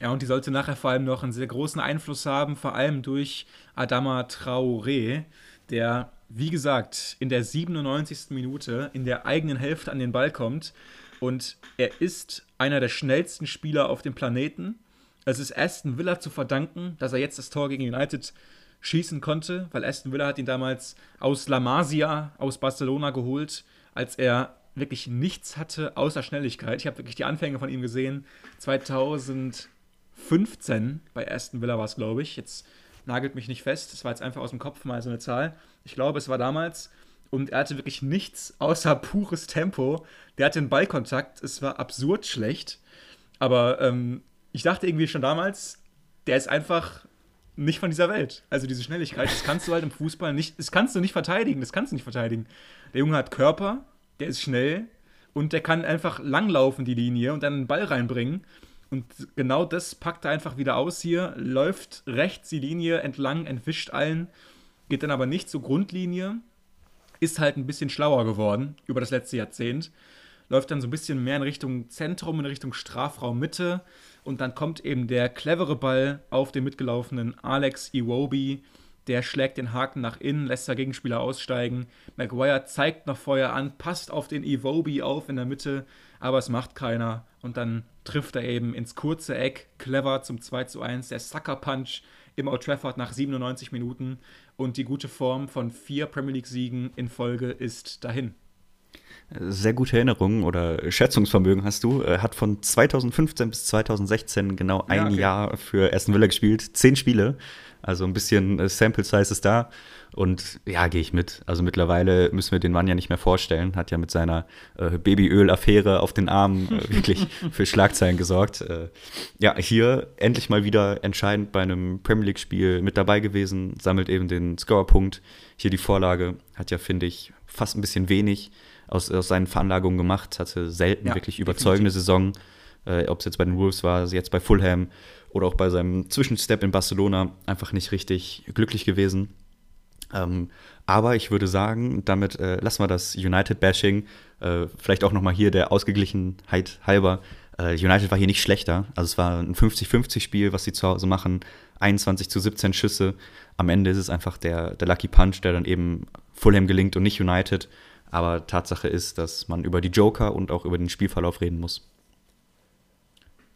Ja, und die sollte nachher vor allem noch einen sehr großen Einfluss haben, vor allem durch Adama Traoré, der, wie gesagt, in der 97. Minute in der eigenen Hälfte an den Ball kommt. Und er ist einer der schnellsten Spieler auf dem Planeten. Es ist Aston Villa zu verdanken, dass er jetzt das Tor gegen United schießen konnte, weil Aston Villa hat ihn damals aus La Masia, aus Barcelona geholt als er wirklich nichts hatte außer Schnelligkeit. Ich habe wirklich die Anfänge von ihm gesehen. 2015 bei Aston Villa war es, glaube ich. Jetzt nagelt mich nicht fest. Das war jetzt einfach aus dem Kopf mal so eine Zahl. Ich glaube, es war damals. Und er hatte wirklich nichts außer pures Tempo. Der hatte einen Ballkontakt. Es war absurd schlecht. Aber ähm, ich dachte irgendwie schon damals, der ist einfach nicht von dieser Welt. Also diese Schnelligkeit, das kannst du halt im Fußball nicht, das kannst du nicht verteidigen, das kannst du nicht verteidigen. Der Junge hat Körper, der ist schnell und der kann einfach langlaufen die Linie und dann einen Ball reinbringen. Und genau das packt er einfach wieder aus hier, läuft rechts die Linie entlang, entwischt allen, geht dann aber nicht zur Grundlinie, ist halt ein bisschen schlauer geworden über das letzte Jahrzehnt, läuft dann so ein bisschen mehr in Richtung Zentrum, in Richtung Strafraum Mitte und dann kommt eben der clevere Ball auf den mitgelaufenen Alex Iwobi, der schlägt den Haken nach innen, lässt der Gegenspieler aussteigen. Maguire zeigt noch Feuer an, passt auf den Iwobi auf in der Mitte, aber es macht keiner. Und dann trifft er eben ins kurze Eck, clever zum 2 zu 1, der Sucker Punch im Old Trafford nach 97 Minuten. Und die gute Form von vier Premier League-Siegen in Folge ist dahin. Sehr gute Erinnerungen oder Schätzungsvermögen hast du. Er hat von 2015 bis 2016 genau ein ja, okay. Jahr für Aston Villa gespielt. Zehn Spiele. Also ein bisschen äh, Sample Size ist da. Und ja, gehe ich mit. Also mittlerweile müssen wir den Mann ja nicht mehr vorstellen. Hat ja mit seiner äh, Babyöl-Affäre auf den Armen äh, wirklich für Schlagzeilen gesorgt. Äh, ja, hier endlich mal wieder entscheidend bei einem Premier League-Spiel mit dabei gewesen. Sammelt eben den Scorerpunkt. Hier die Vorlage. Hat ja, finde ich, fast ein bisschen wenig aus, aus seinen Veranlagungen gemacht. Hatte selten ja, wirklich überzeugende definitiv. Saison. Äh, Ob es jetzt bei den Wolves war, jetzt bei Fulham oder auch bei seinem Zwischenstep in Barcelona einfach nicht richtig glücklich gewesen. Ähm, aber ich würde sagen, damit äh, lassen wir das United-Bashing, äh, vielleicht auch nochmal hier der Ausgeglichenheit halber, äh, United war hier nicht schlechter. Also es war ein 50-50-Spiel, was sie zu Hause machen. 21 zu 17 Schüsse. Am Ende ist es einfach der, der Lucky Punch, der dann eben Fulham gelingt und nicht United. Aber Tatsache ist, dass man über die Joker und auch über den Spielverlauf reden muss.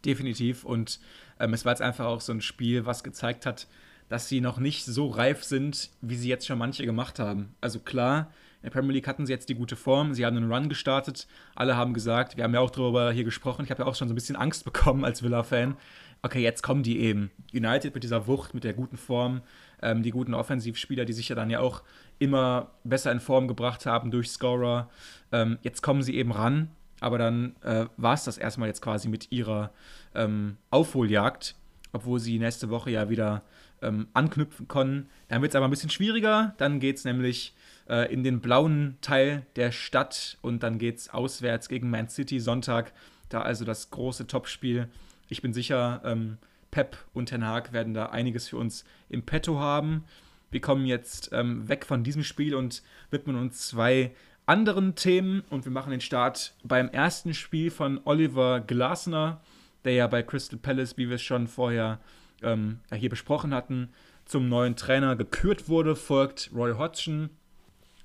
Definitiv. Und ähm, es war jetzt einfach auch so ein Spiel, was gezeigt hat, dass sie noch nicht so reif sind, wie sie jetzt schon manche gemacht haben. Also klar, in der Premier League hatten sie jetzt die gute Form, sie haben einen Run gestartet, alle haben gesagt, wir haben ja auch darüber hier gesprochen, ich habe ja auch schon so ein bisschen Angst bekommen als Villa-Fan. Okay, jetzt kommen die eben. United mit dieser Wucht, mit der guten Form, ähm, die guten Offensivspieler, die sich ja dann ja auch immer besser in Form gebracht haben durch Scorer. Ähm, jetzt kommen sie eben ran, aber dann äh, war es das erstmal jetzt quasi mit ihrer ähm, Aufholjagd, obwohl sie nächste Woche ja wieder ähm, anknüpfen können. Dann wird es aber ein bisschen schwieriger. Dann geht es nämlich äh, in den blauen Teil der Stadt und dann geht es auswärts gegen Man City Sonntag. Da also das große Topspiel. Ich bin sicher, ähm, Pep und Ten Hag werden da einiges für uns im Petto haben. Wir kommen jetzt ähm, weg von diesem Spiel und widmen uns zwei anderen Themen und wir machen den Start beim ersten Spiel von Oliver Glasner, der ja bei Crystal Palace, wie wir es schon vorher ähm, hier besprochen hatten, zum neuen Trainer gekürt wurde, folgt Roy Hodgson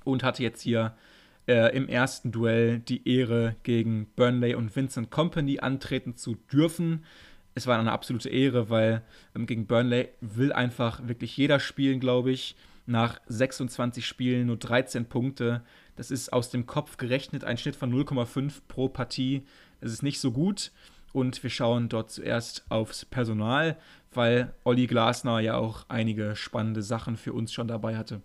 und hatte jetzt hier äh, im ersten Duell die Ehre, gegen Burnley und Vincent Company antreten zu dürfen. Es war eine absolute Ehre, weil ähm, gegen Burnley will einfach wirklich jeder spielen, glaube ich. Nach 26 Spielen nur 13 Punkte. Das ist aus dem Kopf gerechnet ein Schnitt von 0,5 pro Partie. Das ist nicht so gut. Und wir schauen dort zuerst aufs Personal, weil Olli Glasner ja auch einige spannende Sachen für uns schon dabei hatte.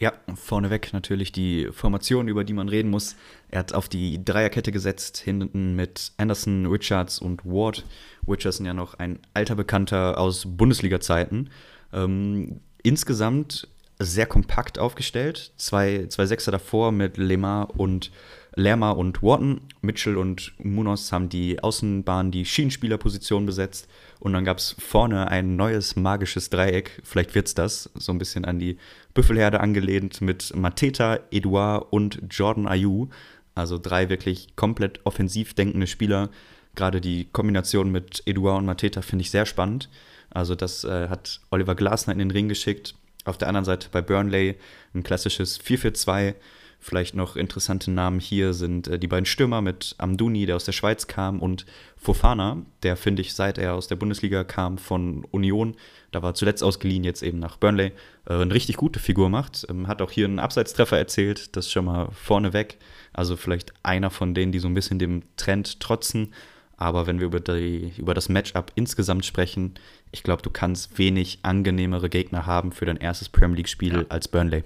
Ja, vorneweg natürlich die Formation, über die man reden muss. Er hat auf die Dreierkette gesetzt, hinten mit Anderson, Richards und Ward. Richardson ja noch ein alter Bekannter aus Bundesliga-Zeiten. Ähm, insgesamt sehr kompakt aufgestellt. Zwei, zwei Sechser davor mit Lemar und Lerma und Wharton. Mitchell und Munoz haben die Außenbahn, die Schienenspielerposition besetzt. Und dann gab es vorne ein neues magisches Dreieck. Vielleicht wird es das, so ein bisschen an die Büffelherde angelehnt mit Mateta, Edouard und Jordan Ayew. Also drei wirklich komplett offensiv denkende Spieler. Gerade die Kombination mit Edouard und Mateta finde ich sehr spannend. Also das äh, hat Oliver Glasner in den Ring geschickt. Auf der anderen Seite bei Burnley ein klassisches 4-4-2 Vielleicht noch interessante Namen hier sind äh, die beiden Stürmer mit Amduni, der aus der Schweiz kam, und Fofana, der finde ich, seit er aus der Bundesliga kam von Union, da war zuletzt ausgeliehen, jetzt eben nach Burnley, äh, eine richtig gute Figur macht. Ähm, hat auch hier einen Abseitstreffer erzielt, das schon mal vorneweg. Also vielleicht einer von denen, die so ein bisschen dem Trend trotzen. Aber wenn wir über, die, über das Matchup insgesamt sprechen, ich glaube, du kannst wenig angenehmere Gegner haben für dein erstes Premier League-Spiel ja. als Burnley.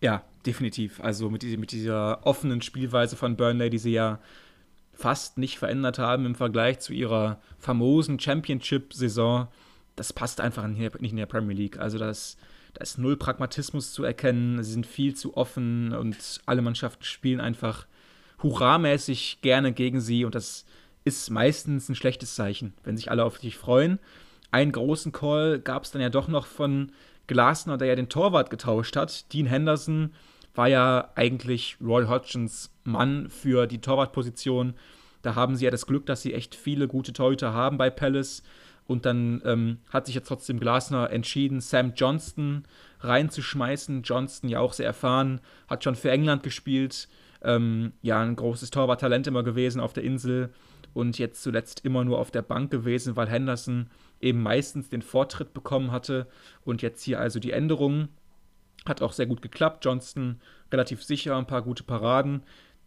Ja, definitiv. Also mit, mit dieser offenen Spielweise von Burnley, die sie ja fast nicht verändert haben im Vergleich zu ihrer famosen Championship-Saison, das passt einfach nicht in der Premier League. Also das, da ist null Pragmatismus zu erkennen, sie sind viel zu offen und alle Mannschaften spielen einfach hurramäßig gerne gegen sie und das ist meistens ein schlechtes Zeichen, wenn sich alle auf dich freuen. Einen großen Call gab es dann ja doch noch von Glasner, der ja den Torwart getauscht hat. Dean Henderson war ja eigentlich Roy Hodgsons Mann für die Torwartposition. Da haben sie ja das Glück, dass sie echt viele gute Torhüter haben bei Palace. Und dann ähm, hat sich jetzt trotzdem Glasner entschieden, Sam Johnston reinzuschmeißen. Johnston ja auch sehr erfahren, hat schon für England gespielt. Ähm, ja, ein großes Torwarttalent immer gewesen auf der Insel und jetzt zuletzt immer nur auf der Bank gewesen, weil Henderson eben meistens den Vortritt bekommen hatte und jetzt hier also die Änderungen. Hat auch sehr gut geklappt. Johnston relativ sicher, ein paar gute Paraden.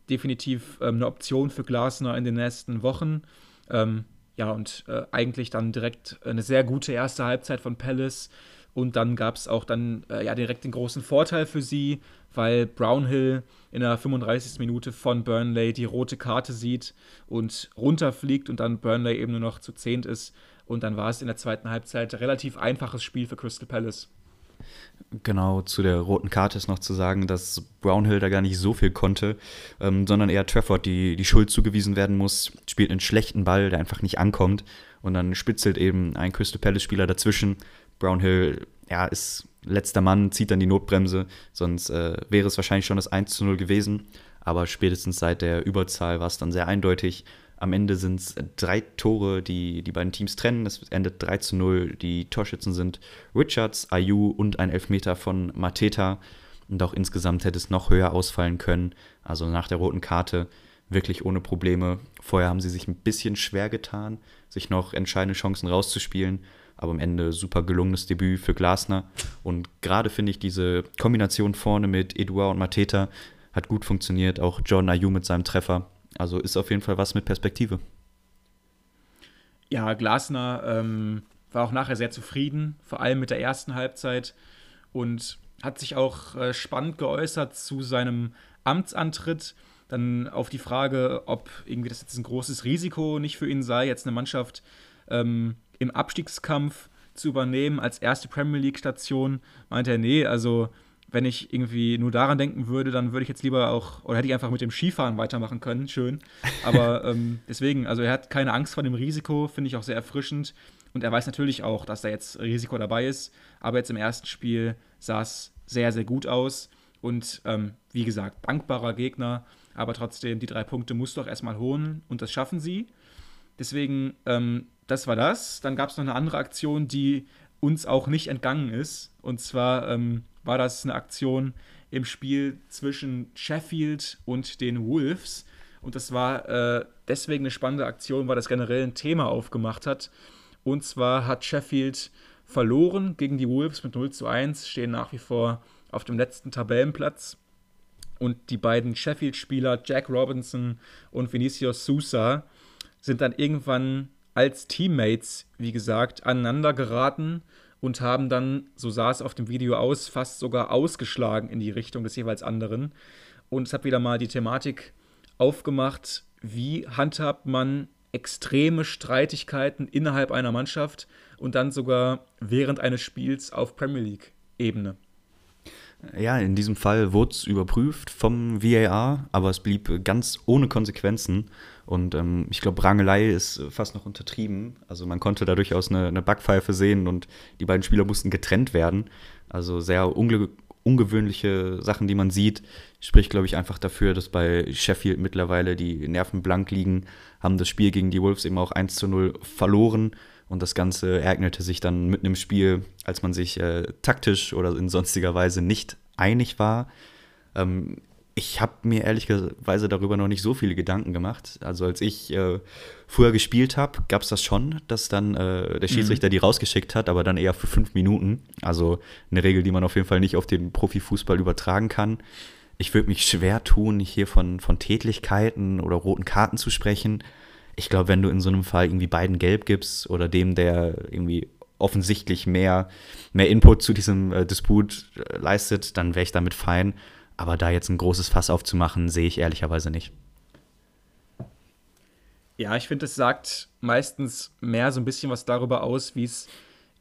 Definitiv ähm, eine Option für Glasner in den nächsten Wochen. Ähm, ja, und äh, eigentlich dann direkt eine sehr gute erste Halbzeit von Palace. Und dann gab es auch dann äh, ja direkt den großen Vorteil für sie, weil Brownhill in der 35. Minute von Burnley die rote Karte sieht und runterfliegt und dann Burnley eben nur noch zu zehnt ist. Und dann war es in der zweiten Halbzeit relativ einfaches Spiel für Crystal Palace. Genau, zu der roten Karte ist noch zu sagen, dass Brownhill da gar nicht so viel konnte, ähm, sondern eher Trafford die, die Schuld zugewiesen werden muss, spielt einen schlechten Ball, der einfach nicht ankommt und dann spitzelt eben ein Crystal Palace-Spieler dazwischen. Brownhill, ja, ist letzter Mann, zieht dann die Notbremse, sonst äh, wäre es wahrscheinlich schon das 1 zu 0 gewesen. aber spätestens seit der Überzahl war es dann sehr eindeutig. Am Ende sind es drei Tore, die die beiden Teams trennen. Es endet 3 zu 0. Die Torschützen sind Richards, Ayu und ein Elfmeter von Mateta. Und auch insgesamt hätte es noch höher ausfallen können. Also nach der roten Karte wirklich ohne Probleme. Vorher haben sie sich ein bisschen schwer getan, sich noch entscheidende Chancen rauszuspielen. Aber am Ende super gelungenes Debüt für Glasner. Und gerade finde ich diese Kombination vorne mit Eduard und Mateta hat gut funktioniert. Auch John Ayu mit seinem Treffer. Also ist auf jeden Fall was mit Perspektive. Ja, Glasner ähm, war auch nachher sehr zufrieden, vor allem mit der ersten Halbzeit und hat sich auch äh, spannend geäußert zu seinem Amtsantritt. Dann auf die Frage, ob irgendwie das jetzt ein großes Risiko nicht für ihn sei, jetzt eine Mannschaft ähm, im Abstiegskampf zu übernehmen als erste Premier League-Station, meinte er, nee, also wenn ich irgendwie nur daran denken würde, dann würde ich jetzt lieber auch, oder hätte ich einfach mit dem Skifahren weitermachen können, schön. Aber ähm, deswegen, also er hat keine Angst vor dem Risiko, finde ich auch sehr erfrischend. Und er weiß natürlich auch, dass da jetzt Risiko dabei ist. Aber jetzt im ersten Spiel sah es sehr, sehr gut aus. Und ähm, wie gesagt, dankbarer Gegner. Aber trotzdem, die drei Punkte musst du auch erstmal holen. Und das schaffen sie. Deswegen, ähm, das war das. Dann gab es noch eine andere Aktion, die uns auch nicht entgangen ist. Und zwar ähm, war das eine Aktion im Spiel zwischen Sheffield und den Wolves. Und das war äh, deswegen eine spannende Aktion, weil das generell ein Thema aufgemacht hat. Und zwar hat Sheffield verloren gegen die Wolves mit 0 zu 1, stehen nach wie vor auf dem letzten Tabellenplatz. Und die beiden Sheffield-Spieler, Jack Robinson und Vinicius Sousa, sind dann irgendwann als Teammates, wie gesagt, aneinander geraten und haben dann, so sah es auf dem Video aus, fast sogar ausgeschlagen in die Richtung des jeweils anderen. Und es hat wieder mal die Thematik aufgemacht, wie handhabt man extreme Streitigkeiten innerhalb einer Mannschaft und dann sogar während eines Spiels auf Premier League-Ebene. Ja, in diesem Fall wurde es überprüft vom VAR, aber es blieb ganz ohne Konsequenzen. Und ähm, ich glaube, Rangelei ist fast noch untertrieben. Also man konnte da durchaus eine, eine Backpfeife sehen und die beiden Spieler mussten getrennt werden. Also sehr unge ungewöhnliche Sachen, die man sieht. Spricht, glaube ich, einfach dafür, dass bei Sheffield mittlerweile die Nerven blank liegen, haben das Spiel gegen die Wolves eben auch 1 zu 0 verloren. Und das Ganze ereignete sich dann mitten im Spiel, als man sich äh, taktisch oder in sonstiger Weise nicht einig war. Ähm, ich habe mir ehrlicherweise darüber noch nicht so viele Gedanken gemacht. Also als ich äh, früher gespielt habe, gab es das schon, dass dann äh, der Schiedsrichter mhm. die rausgeschickt hat, aber dann eher für fünf Minuten. Also eine Regel, die man auf jeden Fall nicht auf den Profifußball übertragen kann. Ich würde mich schwer tun, hier von, von Tätlichkeiten oder roten Karten zu sprechen. Ich glaube, wenn du in so einem Fall irgendwie beiden gelb gibst oder dem, der irgendwie offensichtlich mehr, mehr Input zu diesem äh, Disput äh, leistet, dann wäre ich damit fein. Aber da jetzt ein großes Fass aufzumachen, sehe ich ehrlicherweise nicht. Ja, ich finde, es sagt meistens mehr so ein bisschen was darüber aus, wie es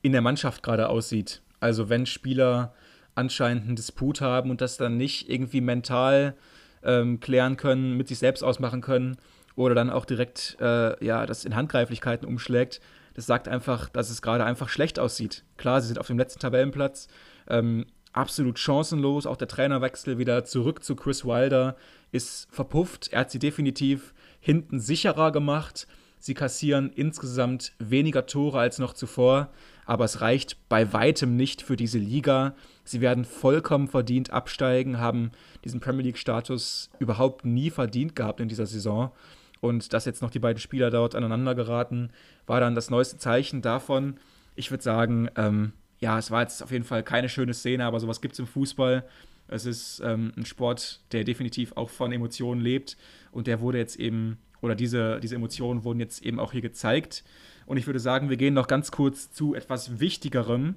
in der Mannschaft gerade aussieht. Also wenn Spieler anscheinend einen Disput haben und das dann nicht irgendwie mental ähm, klären können, mit sich selbst ausmachen können oder dann auch direkt äh, ja, das in Handgreiflichkeiten umschlägt, das sagt einfach, dass es gerade einfach schlecht aussieht. Klar, sie sind auf dem letzten Tabellenplatz, ähm, absolut chancenlos. Auch der Trainerwechsel wieder zurück zu Chris Wilder ist verpufft. Er hat sie definitiv hinten sicherer gemacht. Sie kassieren insgesamt weniger Tore als noch zuvor, aber es reicht bei weitem nicht für diese Liga. Sie werden vollkommen verdient absteigen, haben diesen Premier League-Status überhaupt nie verdient gehabt in dieser Saison. Und dass jetzt noch die beiden Spieler dort aneinander geraten, war dann das neueste Zeichen davon. Ich würde sagen, ähm, ja, es war jetzt auf jeden Fall keine schöne Szene, aber sowas gibt es im Fußball. Es ist ähm, ein Sport, der definitiv auch von Emotionen lebt und der wurde jetzt eben, oder diese, diese Emotionen wurden jetzt eben auch hier gezeigt. Und ich würde sagen, wir gehen noch ganz kurz zu etwas Wichtigerem,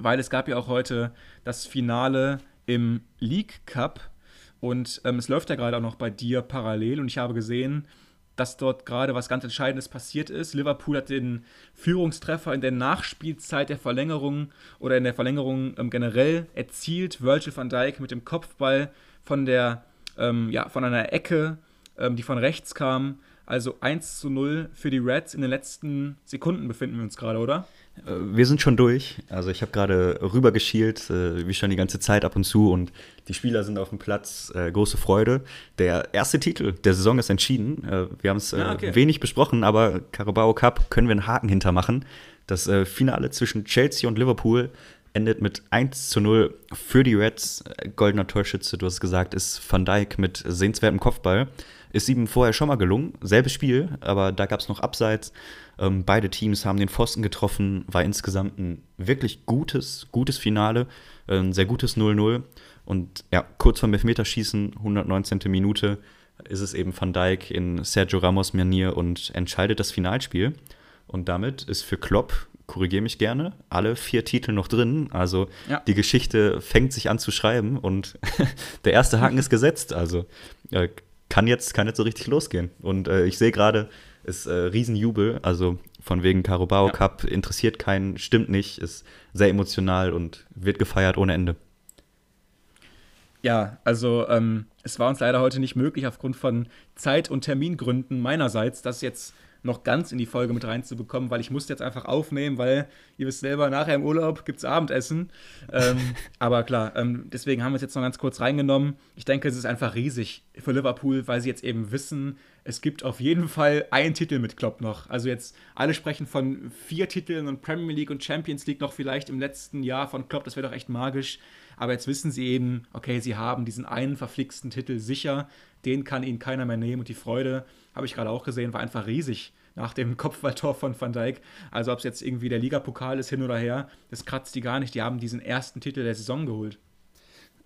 weil es gab ja auch heute das Finale im League Cup und ähm, es läuft ja gerade auch noch bei dir parallel und ich habe gesehen, dass dort gerade was ganz Entscheidendes passiert ist. Liverpool hat den Führungstreffer in der Nachspielzeit der Verlängerung oder in der Verlängerung ähm, generell erzielt. Virgil van Dijk mit dem Kopfball von der ähm, ja, von einer Ecke, ähm, die von rechts kam, Also 1 zu 0 für die Reds. In den letzten Sekunden befinden wir uns gerade, oder? Äh, wir sind schon durch. Also ich habe gerade rübergeschielt, äh, wie schon die ganze Zeit ab und zu und die Spieler sind auf dem Platz. Äh, große Freude. Der erste Titel der Saison ist entschieden. Wir haben es ah, okay. wenig besprochen, aber Carabao Cup können wir einen Haken hintermachen. Das Finale zwischen Chelsea und Liverpool endet mit 1 zu 0 für die Reds. Goldener Torschütze, du hast gesagt, ist Van Dijk mit sehenswertem Kopfball. Ist ihm vorher schon mal gelungen. Selbes Spiel, aber da gab es noch Abseits. Ähm, beide Teams haben den Pfosten getroffen. War insgesamt ein wirklich gutes, gutes Finale. Ein sehr gutes 0-0. Und ja, kurz vor Elfmeterschießen, 119. Minute, ist es eben Van Dijk in Sergio Ramos Manier und entscheidet das Finalspiel. Und damit ist für Klopp, korrigiere mich gerne, alle vier Titel noch drin. Also ja. die Geschichte fängt sich an zu schreiben und der erste Haken ist gesetzt. Also äh, kann jetzt, kann jetzt so richtig losgehen. Und äh, ich sehe gerade, ist äh, Riesenjubel, also von wegen Carabao ja. Cup interessiert keinen, stimmt nicht, ist sehr emotional und wird gefeiert ohne Ende. Ja, also ähm, es war uns leider heute nicht möglich, aufgrund von Zeit- und Termingründen meinerseits, das jetzt noch ganz in die Folge mit reinzubekommen, weil ich musste jetzt einfach aufnehmen, weil ihr wisst selber, nachher im Urlaub gibt es Abendessen. ähm, aber klar, ähm, deswegen haben wir es jetzt noch ganz kurz reingenommen. Ich denke, es ist einfach riesig für Liverpool, weil sie jetzt eben wissen, es gibt auf jeden Fall einen Titel mit Klopp noch. Also jetzt alle sprechen von vier Titeln und Premier League und Champions League noch vielleicht im letzten Jahr von Klopp, das wäre doch echt magisch. Aber jetzt wissen sie eben, okay, sie haben diesen einen verflixten Titel sicher, den kann ihnen keiner mehr nehmen und die Freude habe ich gerade auch gesehen, war einfach riesig nach dem Kopfballtor von Van Dijk. Also ob es jetzt irgendwie der Ligapokal ist hin oder her, das kratzt die gar nicht. Die haben diesen ersten Titel der Saison geholt.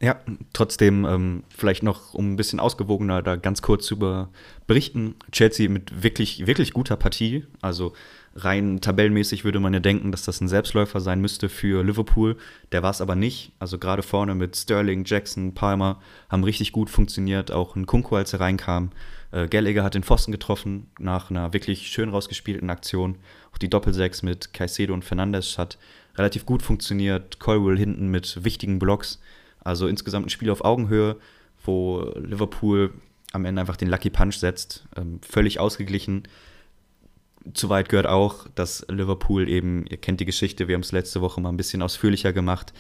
Ja, trotzdem ähm, vielleicht noch, um ein bisschen ausgewogener da ganz kurz über berichten. Chelsea mit wirklich, wirklich guter Partie. Also rein tabellenmäßig würde man ja denken, dass das ein Selbstläufer sein müsste für Liverpool. Der war es aber nicht. Also gerade vorne mit Sterling, Jackson, Palmer haben richtig gut funktioniert. Auch ein Kunku, als er reinkam. Äh, Gallagher hat den Pfosten getroffen nach einer wirklich schön rausgespielten Aktion. Auch die Doppelsechs mit Caicedo und Fernandes hat relativ gut funktioniert. Colwell hinten mit wichtigen Blocks. Also insgesamt ein Spiel auf Augenhöhe, wo Liverpool am Ende einfach den Lucky Punch setzt. Ähm, völlig ausgeglichen. Zu weit gehört auch, dass Liverpool eben, ihr kennt die Geschichte, wir haben es letzte Woche mal ein bisschen ausführlicher gemacht,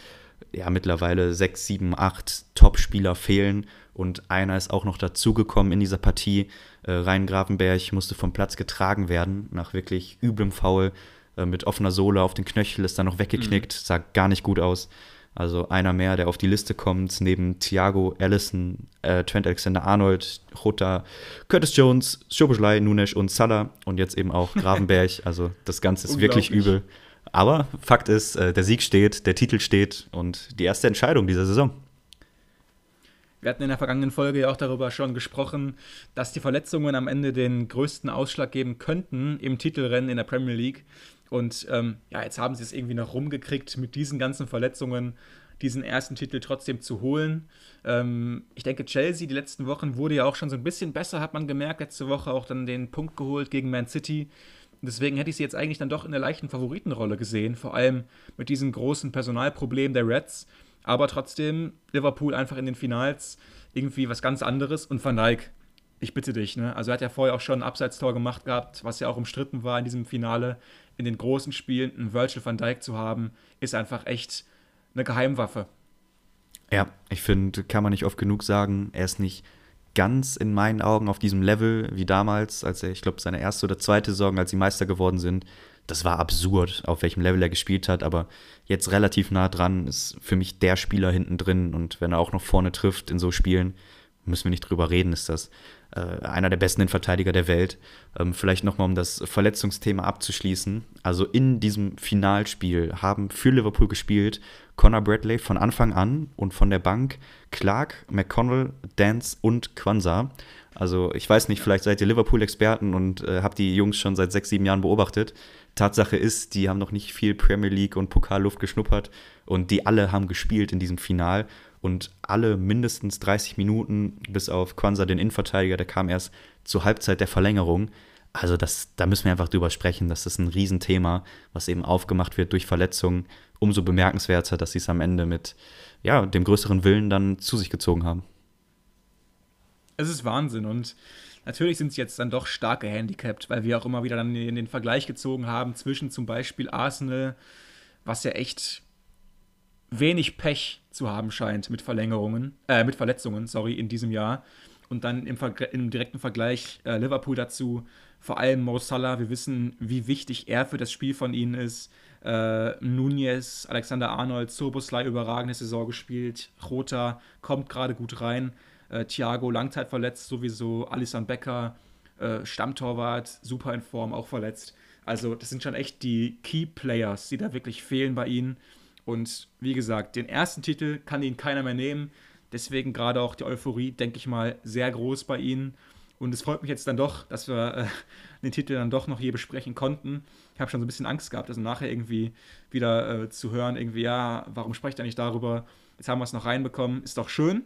ja, mittlerweile sechs, sieben, acht Top-Spieler fehlen und einer ist auch noch dazugekommen in dieser Partie. Äh, Rhein Gravenberg musste vom Platz getragen werden, nach wirklich üblem Foul. Äh, mit offener Sohle auf den Knöchel ist dann noch weggeknickt, mhm. sah gar nicht gut aus. Also einer mehr, der auf die Liste kommt, neben Thiago, Allison, äh, Trent Alexander-Arnold, Jota, Curtis Jones, Schoboschlei, Nunes und Salah und jetzt eben auch Gravenberg. Also das Ganze ist wirklich übel. Aber Fakt ist, äh, der Sieg steht, der Titel steht und die erste Entscheidung dieser Saison. Wir hatten in der vergangenen Folge ja auch darüber schon gesprochen, dass die Verletzungen am Ende den größten Ausschlag geben könnten im Titelrennen in der Premier League. Und ähm, ja, jetzt haben sie es irgendwie noch rumgekriegt, mit diesen ganzen Verletzungen diesen ersten Titel trotzdem zu holen. Ähm, ich denke, Chelsea die letzten Wochen wurde ja auch schon so ein bisschen besser, hat man gemerkt. Letzte Woche auch dann den Punkt geholt gegen Man City. Deswegen hätte ich sie jetzt eigentlich dann doch in der leichten Favoritenrolle gesehen, vor allem mit diesem großen Personalproblem der Reds. Aber trotzdem Liverpool einfach in den Finals irgendwie was ganz anderes. Und Van Dijk, ich bitte dich, ne? Also er hat ja vorher auch schon ein Abseitstor gemacht gehabt, was ja auch umstritten war in diesem Finale. In den großen Spielen einen Virgil van Dijk zu haben, ist einfach echt eine Geheimwaffe. Ja, ich finde, kann man nicht oft genug sagen. Er ist nicht ganz in meinen Augen auf diesem Level wie damals, als er, ich glaube, seine erste oder zweite Saison, als sie Meister geworden sind das war absurd, auf welchem Level er gespielt hat, aber jetzt relativ nah dran ist für mich der Spieler hinten drin und wenn er auch noch vorne trifft in so Spielen, müssen wir nicht drüber reden, ist das einer der besten Verteidiger der Welt. Ähm, vielleicht nochmal, um das Verletzungsthema abzuschließen. Also in diesem Finalspiel haben für Liverpool gespielt Conor Bradley von Anfang an und von der Bank Clark, McConnell, Dance und Kwanzaa. Also ich weiß nicht, vielleicht seid ihr Liverpool-Experten und äh, habt die Jungs schon seit sechs, sieben Jahren beobachtet. Tatsache ist, die haben noch nicht viel Premier League und Pokalluft geschnuppert und die alle haben gespielt in diesem Final und alle mindestens 30 Minuten, bis auf Kwanzaa, den Innenverteidiger, der kam erst zur Halbzeit der Verlängerung. Also das, da müssen wir einfach drüber sprechen. Das ist ein Riesenthema, was eben aufgemacht wird durch Verletzungen. Umso bemerkenswerter, dass sie es am Ende mit ja, dem größeren Willen dann zu sich gezogen haben. es ist Wahnsinn und natürlich sind sie jetzt dann doch stark gehandicapt, weil wir auch immer wieder dann in den Vergleich gezogen haben zwischen zum Beispiel Arsenal, was ja echt wenig Pech zu haben scheint mit Verlängerungen, äh, mit Verletzungen, sorry, in diesem Jahr. Und dann im, im direkten Vergleich äh, Liverpool dazu, vor allem Mo Salah, wir wissen, wie wichtig er für das Spiel von ihnen ist. Äh, Nunez, Alexander Arnold, Soboslai überragende Saison gespielt. Rota kommt gerade gut rein. Äh, Thiago Langzeit verletzt sowieso. Alisson Becker, äh, Stammtorwart, super in Form, auch verletzt. Also das sind schon echt die Key Players, die da wirklich fehlen bei ihnen. Und wie gesagt, den ersten Titel kann ihnen keiner mehr nehmen. Deswegen gerade auch die Euphorie, denke ich mal, sehr groß bei ihnen. Und es freut mich jetzt dann doch, dass wir äh, den Titel dann doch noch hier besprechen konnten. Ich habe schon so ein bisschen Angst gehabt, also nachher irgendwie wieder äh, zu hören, irgendwie, ja, warum sprecht ihr nicht darüber? Jetzt haben wir es noch reinbekommen, ist doch schön.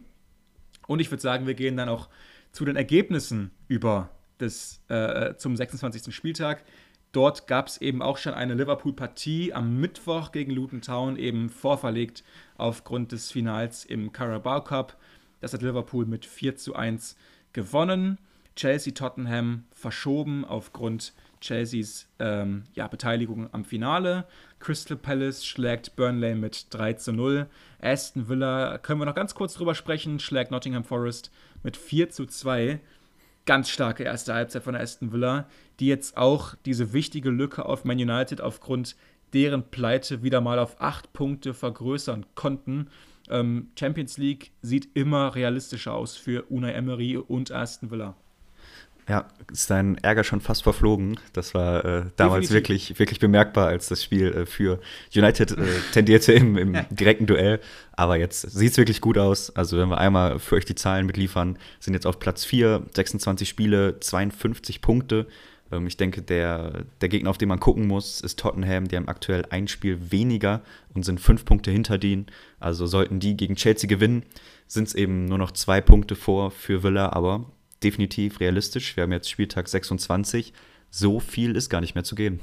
Und ich würde sagen, wir gehen dann auch zu den Ergebnissen über des, äh, zum 26. Spieltag. Dort gab es eben auch schon eine Liverpool-Partie am Mittwoch gegen Luton Town, eben vorverlegt aufgrund des Finals im Carabao Cup. Das hat Liverpool mit 4 zu 1 gewonnen. Chelsea-Tottenham verschoben aufgrund Chelseas ähm, ja, Beteiligung am Finale. Crystal Palace schlägt Burnley mit 3 zu 0. Aston Villa, können wir noch ganz kurz drüber sprechen, schlägt Nottingham Forest mit 4 zu 2. Ganz starke erste Halbzeit von Aston Villa, die jetzt auch diese wichtige Lücke auf Man United aufgrund deren Pleite wieder mal auf 8 Punkte vergrößern konnten. Ähm, Champions League sieht immer realistischer aus für Unai Emery und Aston Villa. Ja, ist dein Ärger schon fast verflogen. Das war äh, damals wirklich, wirklich bemerkbar, als das Spiel äh, für United äh, tendierte im, im direkten Duell. Aber jetzt sieht es wirklich gut aus. Also, wenn wir einmal für euch die Zahlen mitliefern, sind jetzt auf Platz 4, 26 Spiele, 52 Punkte. Ähm, ich denke, der, der Gegner, auf den man gucken muss, ist Tottenham. Die haben aktuell ein Spiel weniger und sind fünf Punkte hinter denen. Also, sollten die gegen Chelsea gewinnen, sind es eben nur noch zwei Punkte vor für Villa. Aber definitiv realistisch. Wir haben jetzt Spieltag 26. So viel ist gar nicht mehr zu gehen.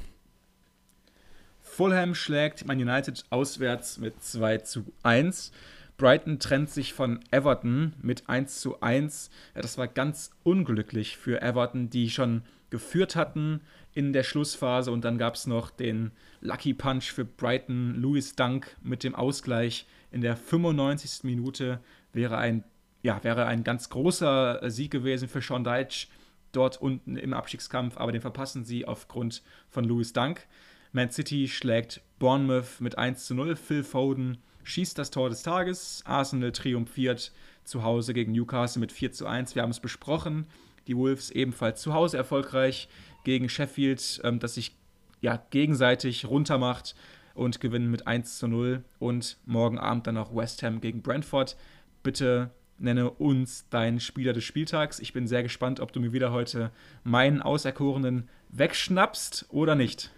Fulham schlägt Man United auswärts mit 2 zu 1. Brighton trennt sich von Everton mit 1 zu 1. Ja, das war ganz unglücklich für Everton, die schon geführt hatten in der Schlussphase. Und dann gab es noch den Lucky Punch für Brighton. Louis Dunk mit dem Ausgleich in der 95. Minute wäre ein ja, wäre ein ganz großer äh, Sieg gewesen für Sean Deitch dort unten im Abstiegskampf, aber den verpassen sie aufgrund von Louis Dunk. Man City schlägt Bournemouth mit 1 zu 0. Phil Foden schießt das Tor des Tages. Arsenal triumphiert zu Hause gegen Newcastle mit 4 zu 1. Wir haben es besprochen. Die Wolves ebenfalls zu Hause erfolgreich gegen Sheffield, ähm, das sich ja, gegenseitig runtermacht und gewinnen mit 1 zu 0. Und morgen Abend dann noch West Ham gegen Brentford. Bitte nenne uns deinen Spieler des Spieltags. Ich bin sehr gespannt, ob du mir wieder heute meinen Auserkorenen wegschnappst oder nicht.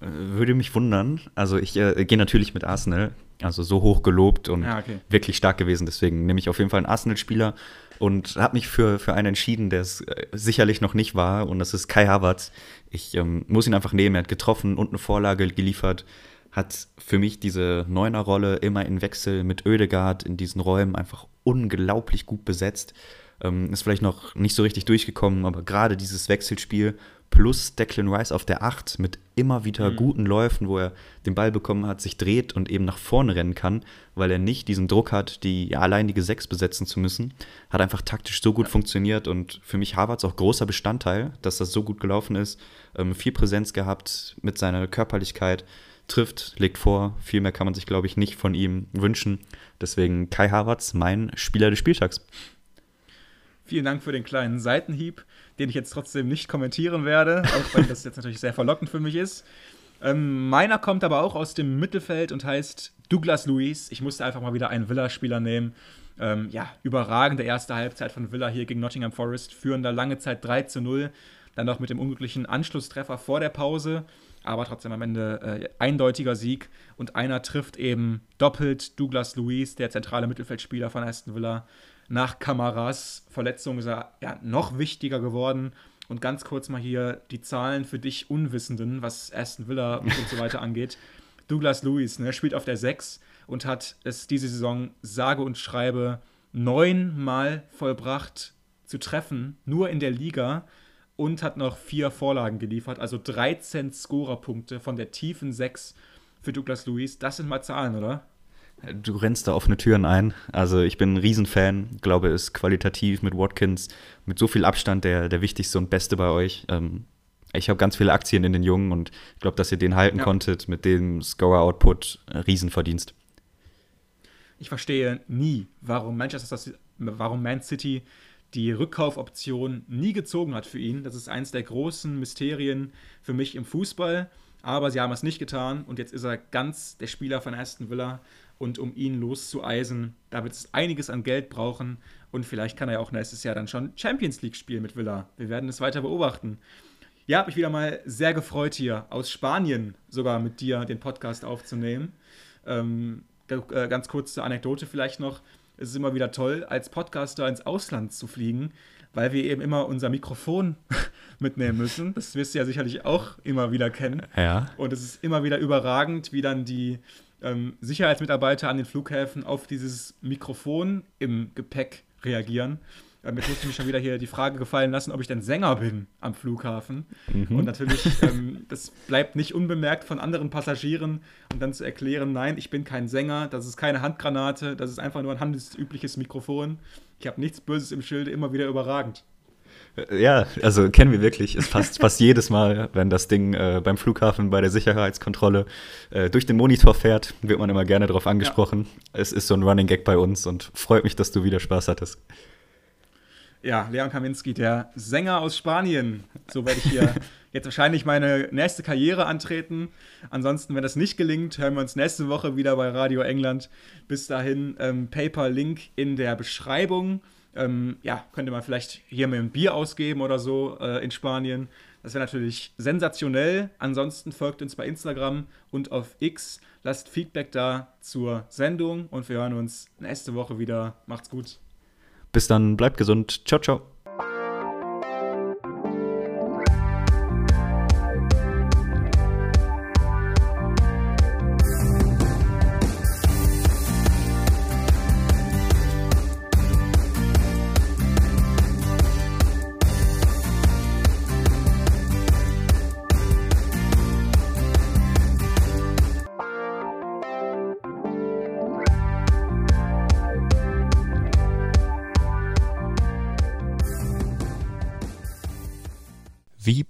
Äh, würde mich wundern. Also ich äh, gehe natürlich mit Arsenal. Also so hoch gelobt und ja, okay. wirklich stark gewesen. Deswegen nehme ich auf jeden Fall einen Arsenal-Spieler und habe mich für, für einen entschieden, der es äh, sicherlich noch nicht war. Und das ist Kai Havertz. Ich ähm, muss ihn einfach nehmen. Er hat getroffen und eine Vorlage geliefert hat für mich diese Neuner-Rolle immer in Wechsel mit Oedegaard in diesen Räumen einfach unglaublich gut besetzt. Ähm, ist vielleicht noch nicht so richtig durchgekommen, aber gerade dieses Wechselspiel plus Declan Rice auf der 8 mit immer wieder mhm. guten Läufen, wo er den Ball bekommen hat, sich dreht und eben nach vorne rennen kann, weil er nicht diesen Druck hat, die alleinige 6 besetzen zu müssen, hat einfach taktisch so gut ja. funktioniert und für mich Harvards auch großer Bestandteil, dass das so gut gelaufen ist. Ähm, viel Präsenz gehabt mit seiner Körperlichkeit trifft, legt vor. Viel mehr kann man sich, glaube ich, nicht von ihm wünschen. Deswegen Kai Havertz, mein Spieler des Spieltags. Vielen Dank für den kleinen Seitenhieb, den ich jetzt trotzdem nicht kommentieren werde, auch wenn das jetzt natürlich sehr verlockend für mich ist. Ähm, meiner kommt aber auch aus dem Mittelfeld und heißt Douglas Luiz. Ich musste einfach mal wieder einen Villa-Spieler nehmen. Ähm, ja, überragende erste Halbzeit von Villa hier gegen Nottingham Forest, führen da lange Zeit 3 zu 0. Dann noch mit dem unglücklichen Anschlusstreffer vor der Pause aber trotzdem am Ende äh, eindeutiger Sieg. Und einer trifft eben doppelt Douglas Luiz, der zentrale Mittelfeldspieler von Aston Villa. Nach Kamaras Verletzung ist er ja, noch wichtiger geworden. Und ganz kurz mal hier die Zahlen für dich Unwissenden, was Aston Villa und so weiter angeht. Douglas Luiz ne, spielt auf der 6 und hat es diese Saison sage und schreibe neunmal vollbracht, zu treffen, nur in der Liga und hat noch vier Vorlagen geliefert, also 13 Scorerpunkte von der tiefen 6 für Douglas Luiz. Das sind mal Zahlen, oder? Du rennst da offene Türen ein. Also ich bin ein Riesenfan, glaube, ist qualitativ mit Watkins mit so viel Abstand der, der wichtigste und beste bei euch. Ähm, ich habe ganz viele Aktien in den Jungen und ich glaube, dass ihr den halten ja. konntet mit dem Scorer-Output. Äh, Riesenverdienst. Ich verstehe nie, warum Manchester, warum Man City die Rückkaufoption nie gezogen hat für ihn. Das ist eins der großen Mysterien für mich im Fußball. Aber sie haben es nicht getan und jetzt ist er ganz der Spieler von Aston Villa. Und um ihn loszueisen, da wird es einiges an Geld brauchen. Und vielleicht kann er ja auch nächstes Jahr dann schon Champions League spielen mit Villa. Wir werden es weiter beobachten. Ja, habe ich wieder mal sehr gefreut, hier aus Spanien sogar mit dir den Podcast aufzunehmen. Ähm, äh, ganz kurze Anekdote vielleicht noch es ist immer wieder toll, als Podcaster ins Ausland zu fliegen, weil wir eben immer unser Mikrofon mitnehmen müssen. Das wirst du ja sicherlich auch immer wieder kennen. Ja. Und es ist immer wieder überragend, wie dann die ähm, Sicherheitsmitarbeiter an den Flughäfen auf dieses Mikrofon im Gepäck reagieren. Ähm, jetzt musste ich mich schon wieder hier die Frage gefallen lassen, ob ich denn Sänger bin am Flughafen. Mhm. Und natürlich, ähm, das bleibt nicht unbemerkt von anderen Passagieren und dann zu erklären, nein, ich bin kein Sänger, das ist keine Handgranate, das ist einfach nur ein handelsübliches Mikrofon. Ich habe nichts Böses im Schilde, immer wieder überragend. Äh, ja, also kennen wir wirklich. Es fast, fast jedes Mal, wenn das Ding äh, beim Flughafen bei der Sicherheitskontrolle äh, durch den Monitor fährt, wird man immer gerne darauf angesprochen. Ja. Es ist so ein Running Gag bei uns und freut mich, dass du wieder Spaß hattest. Ja, Leon Kaminski, der Sänger aus Spanien. So werde ich hier jetzt wahrscheinlich meine nächste Karriere antreten. Ansonsten, wenn das nicht gelingt, hören wir uns nächste Woche wieder bei Radio England. Bis dahin, ähm, Paper-Link in der Beschreibung. Ähm, ja, könnte man vielleicht hier mit ein Bier ausgeben oder so äh, in Spanien. Das wäre natürlich sensationell. Ansonsten folgt uns bei Instagram und auf X. Lasst Feedback da zur Sendung und wir hören uns nächste Woche wieder. Macht's gut. Bis dann, bleibt gesund. Ciao, ciao.